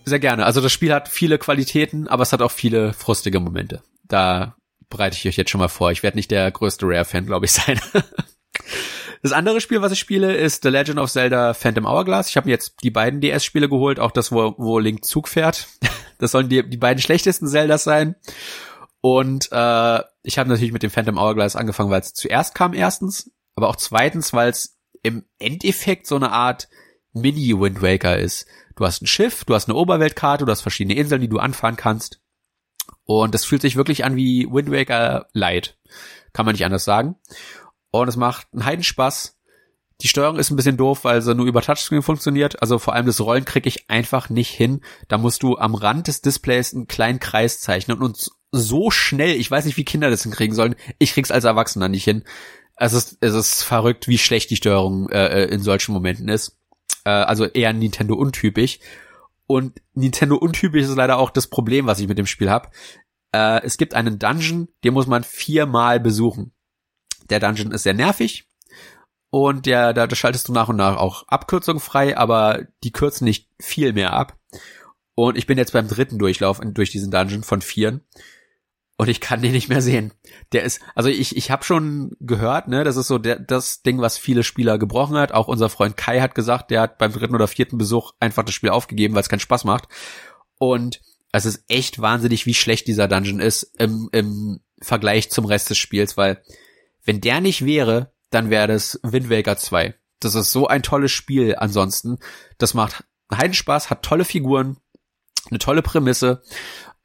Sehr gerne. Also das Spiel hat viele Qualitäten, aber es hat auch viele frustige Momente. Da bereite ich euch jetzt schon mal vor. Ich werde nicht der größte Rare-Fan, glaube ich, sein. Das andere Spiel, was ich spiele, ist The Legend of Zelda Phantom Hourglass. Ich habe jetzt die beiden DS-Spiele geholt, auch das, wo, wo Link Zug fährt. Das sollen die, die beiden schlechtesten Zeldas sein. Und äh, ich habe natürlich mit dem Phantom Hourglass angefangen, weil es zuerst kam erstens, aber auch zweitens, weil es im Endeffekt so eine Art Mini-Wind Waker ist. Du hast ein Schiff, du hast eine Oberweltkarte, du hast verschiedene Inseln, die du anfahren kannst. Und das fühlt sich wirklich an wie Wind Waker Light. Kann man nicht anders sagen. Und es macht einen Heidenspaß. Die Steuerung ist ein bisschen doof, weil sie nur über Touchscreen funktioniert. Also vor allem das Rollen kriege ich einfach nicht hin. Da musst du am Rand des Displays einen kleinen Kreis zeichnen und so schnell, ich weiß nicht, wie Kinder das hinkriegen sollen. Ich krieg's als Erwachsener nicht hin. Es ist, es ist verrückt, wie schlecht die Steuerung äh, in solchen Momenten ist. Äh, also eher Nintendo untypisch. Und Nintendo untypisch ist leider auch das Problem, was ich mit dem Spiel habe. Äh, es gibt einen Dungeon, den muss man viermal besuchen. Der Dungeon ist sehr nervig und der, da, da schaltest du nach und nach auch Abkürzungen frei, aber die kürzen nicht viel mehr ab. Und ich bin jetzt beim dritten Durchlauf durch diesen Dungeon von vieren und ich kann den nicht mehr sehen. Der ist, also ich, ich habe schon gehört, ne, das ist so der, das Ding, was viele Spieler gebrochen hat. Auch unser Freund Kai hat gesagt, der hat beim dritten oder vierten Besuch einfach das Spiel aufgegeben, weil es keinen Spaß macht. Und es ist echt wahnsinnig, wie schlecht dieser Dungeon ist im, im Vergleich zum Rest des Spiels, weil wenn der nicht wäre, dann wäre das Wind Waker 2. Das ist so ein tolles Spiel ansonsten. Das macht Heidenspaß, hat tolle Figuren, eine tolle Prämisse,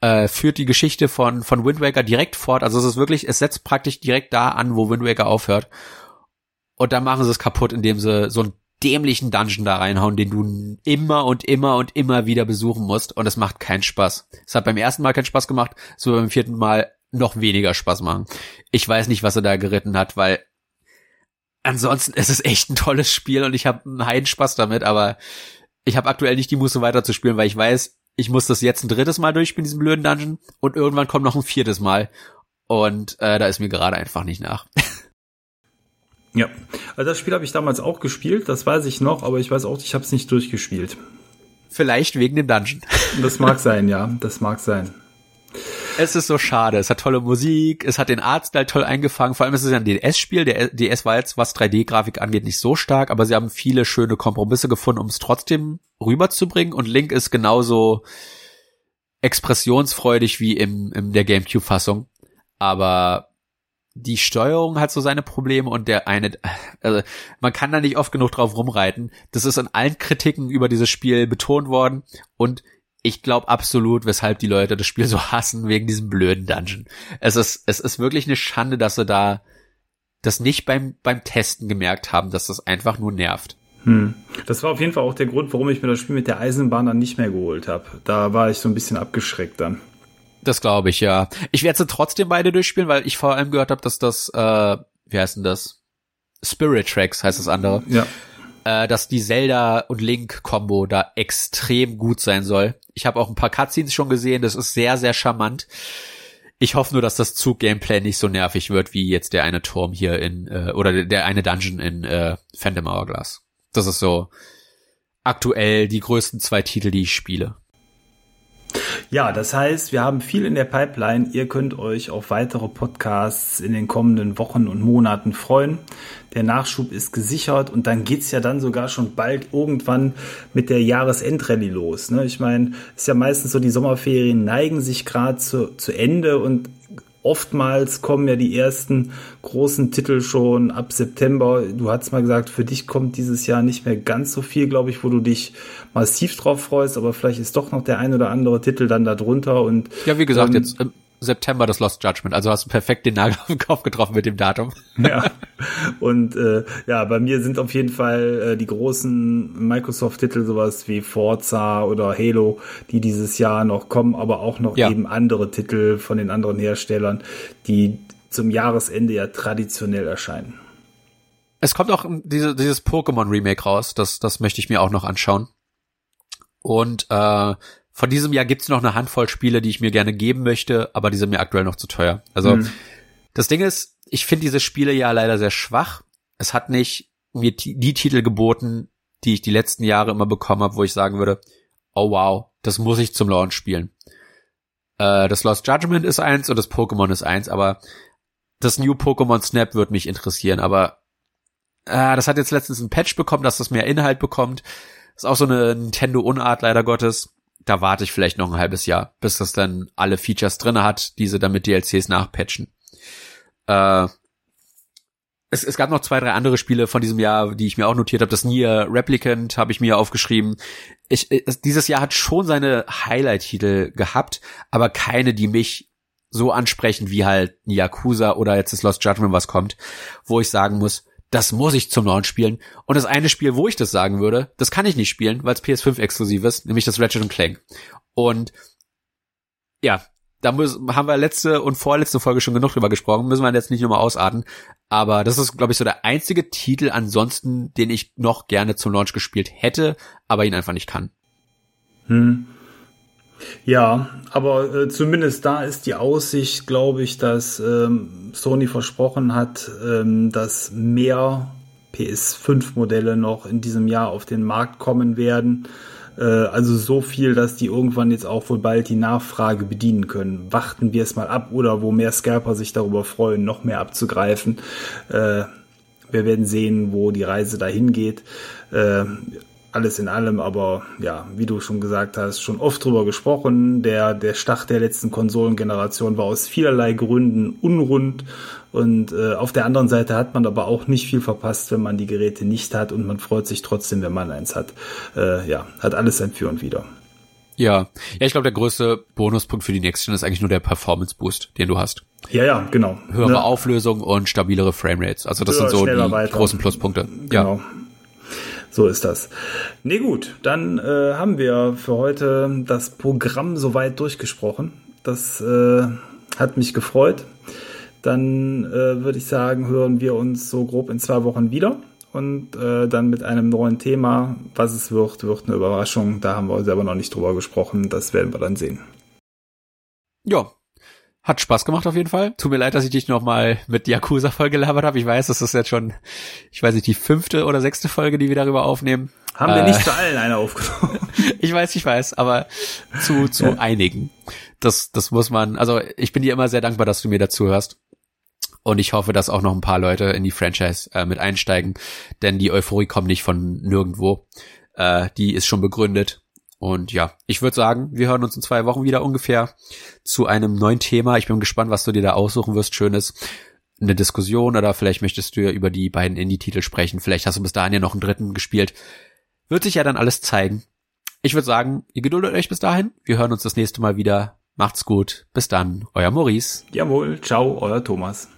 äh, führt die Geschichte von, von Wind Waker direkt fort. Also es ist wirklich, es setzt praktisch direkt da an, wo Wind Waker aufhört. Und dann machen sie es kaputt, indem sie so einen dämlichen Dungeon da reinhauen, den du immer und immer und immer wieder besuchen musst. Und es macht keinen Spaß. Es hat beim ersten Mal keinen Spaß gemacht, so beim vierten Mal noch weniger Spaß machen. Ich weiß nicht, was er da geritten hat, weil ansonsten ist es echt ein tolles Spiel und ich habe einen heiden Spaß damit, aber ich habe aktuell nicht die Muße weiterzuspielen, weil ich weiß, ich muss das jetzt ein drittes Mal durchspielen, diesen blöden Dungeon, und irgendwann kommt noch ein viertes Mal. Und äh, da ist mir gerade einfach nicht nach. ja, also das Spiel habe ich damals auch gespielt, das weiß ich noch, aber ich weiß auch, ich habe es nicht durchgespielt. Vielleicht wegen dem Dungeon. Das mag sein, ja, das mag sein. Es ist so schade. Es hat tolle Musik, es hat den Artstyle toll eingefangen. Vor allem ist es ein DS-Spiel. Der DS war jetzt, was 3D-Grafik angeht, nicht so stark, aber sie haben viele schöne Kompromisse gefunden, um es trotzdem rüberzubringen. Und Link ist genauso expressionsfreudig wie im, in der GameCube-Fassung. Aber die Steuerung hat so seine Probleme und der eine, also man kann da nicht oft genug drauf rumreiten. Das ist in allen Kritiken über dieses Spiel betont worden und ich glaube absolut, weshalb die Leute das Spiel so hassen, wegen diesem blöden Dungeon. Es ist, es ist wirklich eine Schande, dass sie da das nicht beim, beim Testen gemerkt haben, dass das einfach nur nervt. Hm. Das war auf jeden Fall auch der Grund, warum ich mir das Spiel mit der Eisenbahn dann nicht mehr geholt habe. Da war ich so ein bisschen abgeschreckt dann. Das glaube ich, ja. Ich werde sie trotzdem beide durchspielen, weil ich vor allem gehört habe, dass das, äh, wie heißt denn das? Spirit Tracks heißt das andere. Ja äh, dass die Zelda und Link Combo da extrem gut sein soll. Ich habe auch ein paar Cutscenes schon gesehen, das ist sehr sehr charmant. Ich hoffe nur, dass das Zug-Gameplay nicht so nervig wird wie jetzt der eine Turm hier in äh, oder der eine Dungeon in äh, Phantom Hourglass. Das ist so aktuell die größten zwei Titel, die ich spiele. Ja, das heißt, wir haben viel in der Pipeline. Ihr könnt euch auf weitere Podcasts in den kommenden Wochen und Monaten freuen. Der Nachschub ist gesichert und dann geht's ja dann sogar schon bald irgendwann mit der Jahresendrallye los. Ne? Ich meine, ist ja meistens so, die Sommerferien neigen sich gerade zu, zu Ende und oftmals kommen ja die ersten großen Titel schon ab September. Du hast mal gesagt, für dich kommt dieses Jahr nicht mehr ganz so viel, glaube ich, wo du dich massiv drauf freust, aber vielleicht ist doch noch der ein oder andere Titel dann da drunter und ja, wie gesagt, ähm, jetzt September das Lost Judgment. Also hast du perfekt den Nagel auf den Kopf getroffen mit dem Datum. Ja. Und äh, ja, bei mir sind auf jeden Fall äh, die großen Microsoft-Titel, sowas wie Forza oder Halo, die dieses Jahr noch kommen, aber auch noch ja. eben andere Titel von den anderen Herstellern, die zum Jahresende ja traditionell erscheinen. Es kommt auch diese, dieses Pokémon Remake raus, das, das möchte ich mir auch noch anschauen. Und äh, von diesem Jahr gibt's noch eine Handvoll Spiele, die ich mir gerne geben möchte, aber die sind mir aktuell noch zu teuer. Also hm. das Ding ist, ich finde diese Spiele ja leider sehr schwach. Es hat nicht mir die Titel geboten, die ich die letzten Jahre immer bekommen habe, wo ich sagen würde, oh wow, das muss ich zum Launch spielen. Äh, das Lost Judgment ist eins und das Pokémon ist eins, aber das New Pokémon Snap wird mich interessieren, aber äh, das hat jetzt letztens ein Patch bekommen, dass das mehr Inhalt bekommt. Ist auch so eine Nintendo-Unart, leider Gottes. Da warte ich vielleicht noch ein halbes Jahr, bis das dann alle Features drinne hat, diese dann mit DLCs nachpatchen. Äh, es, es gab noch zwei, drei andere Spiele von diesem Jahr, die ich mir auch notiert habe. Das Nier Replicant habe ich mir aufgeschrieben. Ich, es, dieses Jahr hat schon seine Highlight-Titel gehabt, aber keine, die mich so ansprechen wie halt Yakuza oder jetzt das Lost Judgment, was kommt, wo ich sagen muss, das muss ich zum Launch spielen. Und das eine Spiel, wo ich das sagen würde, das kann ich nicht spielen, weil es PS5 exklusiv ist, nämlich das Ratchet Clank. Und ja, da müssen, haben wir letzte und vorletzte Folge schon genug drüber gesprochen, müssen wir jetzt nicht nochmal ausarten. Aber das ist, glaube ich, so der einzige Titel ansonsten, den ich noch gerne zum Launch gespielt hätte, aber ihn einfach nicht kann. Hm. Ja, aber äh, zumindest da ist die Aussicht, glaube ich, dass ähm, Sony versprochen hat, ähm, dass mehr PS5-Modelle noch in diesem Jahr auf den Markt kommen werden. Äh, also so viel, dass die irgendwann jetzt auch wohl bald die Nachfrage bedienen können. Warten wir es mal ab oder wo mehr Scalper sich darüber freuen, noch mehr abzugreifen. Äh, wir werden sehen, wo die Reise dahin geht. Äh, alles in allem, aber ja, wie du schon gesagt hast, schon oft drüber gesprochen. Der, der Start der letzten Konsolengeneration war aus vielerlei Gründen unrund und äh, auf der anderen Seite hat man aber auch nicht viel verpasst, wenn man die Geräte nicht hat und man freut sich trotzdem, wenn man eins hat. Äh, ja, hat alles sein Für und Wider. Ja, ja, ich glaube, der größte Bonuspunkt für die Next Gen ist eigentlich nur der Performance Boost, den du hast. Ja, ja, genau. Höhere ne? Auflösung und stabilere Framerates. Also das Höher, sind so die weiter. großen Pluspunkte. Genau. Ja. So ist das. Nee, gut, dann äh, haben wir für heute das Programm soweit durchgesprochen. Das äh, hat mich gefreut dann äh, würde ich sagen, hören wir uns so grob in zwei Wochen wieder. Und äh, dann mit einem neuen Thema. Was es wird, wird eine Überraschung. Da haben wir selber noch nicht drüber gesprochen. Das werden wir dann sehen. Ja, hat Spaß gemacht auf jeden Fall. Tut mir leid, dass ich dich nochmal mit Yakuza voll gelabert habe. Ich weiß, das ist jetzt schon, ich weiß nicht, die fünfte oder sechste Folge, die wir darüber aufnehmen. Haben äh, wir nicht zu allen eine aufgenommen. ich weiß, ich weiß, aber zu, zu ja. einigen. Das, das muss man, also ich bin dir immer sehr dankbar, dass du mir dazu hörst. Und ich hoffe, dass auch noch ein paar Leute in die Franchise äh, mit einsteigen, denn die Euphorie kommt nicht von nirgendwo. Äh, die ist schon begründet. Und ja, ich würde sagen, wir hören uns in zwei Wochen wieder ungefähr zu einem neuen Thema. Ich bin gespannt, was du dir da aussuchen wirst. Schönes eine Diskussion oder vielleicht möchtest du ja über die beiden Indie-Titel sprechen. Vielleicht hast du bis dahin ja noch einen dritten gespielt. Wird sich ja dann alles zeigen. Ich würde sagen, ihr geduldet euch bis dahin. Wir hören uns das nächste Mal wieder. Macht's gut. Bis dann. Euer Maurice. Jawohl. Ciao. Euer Thomas.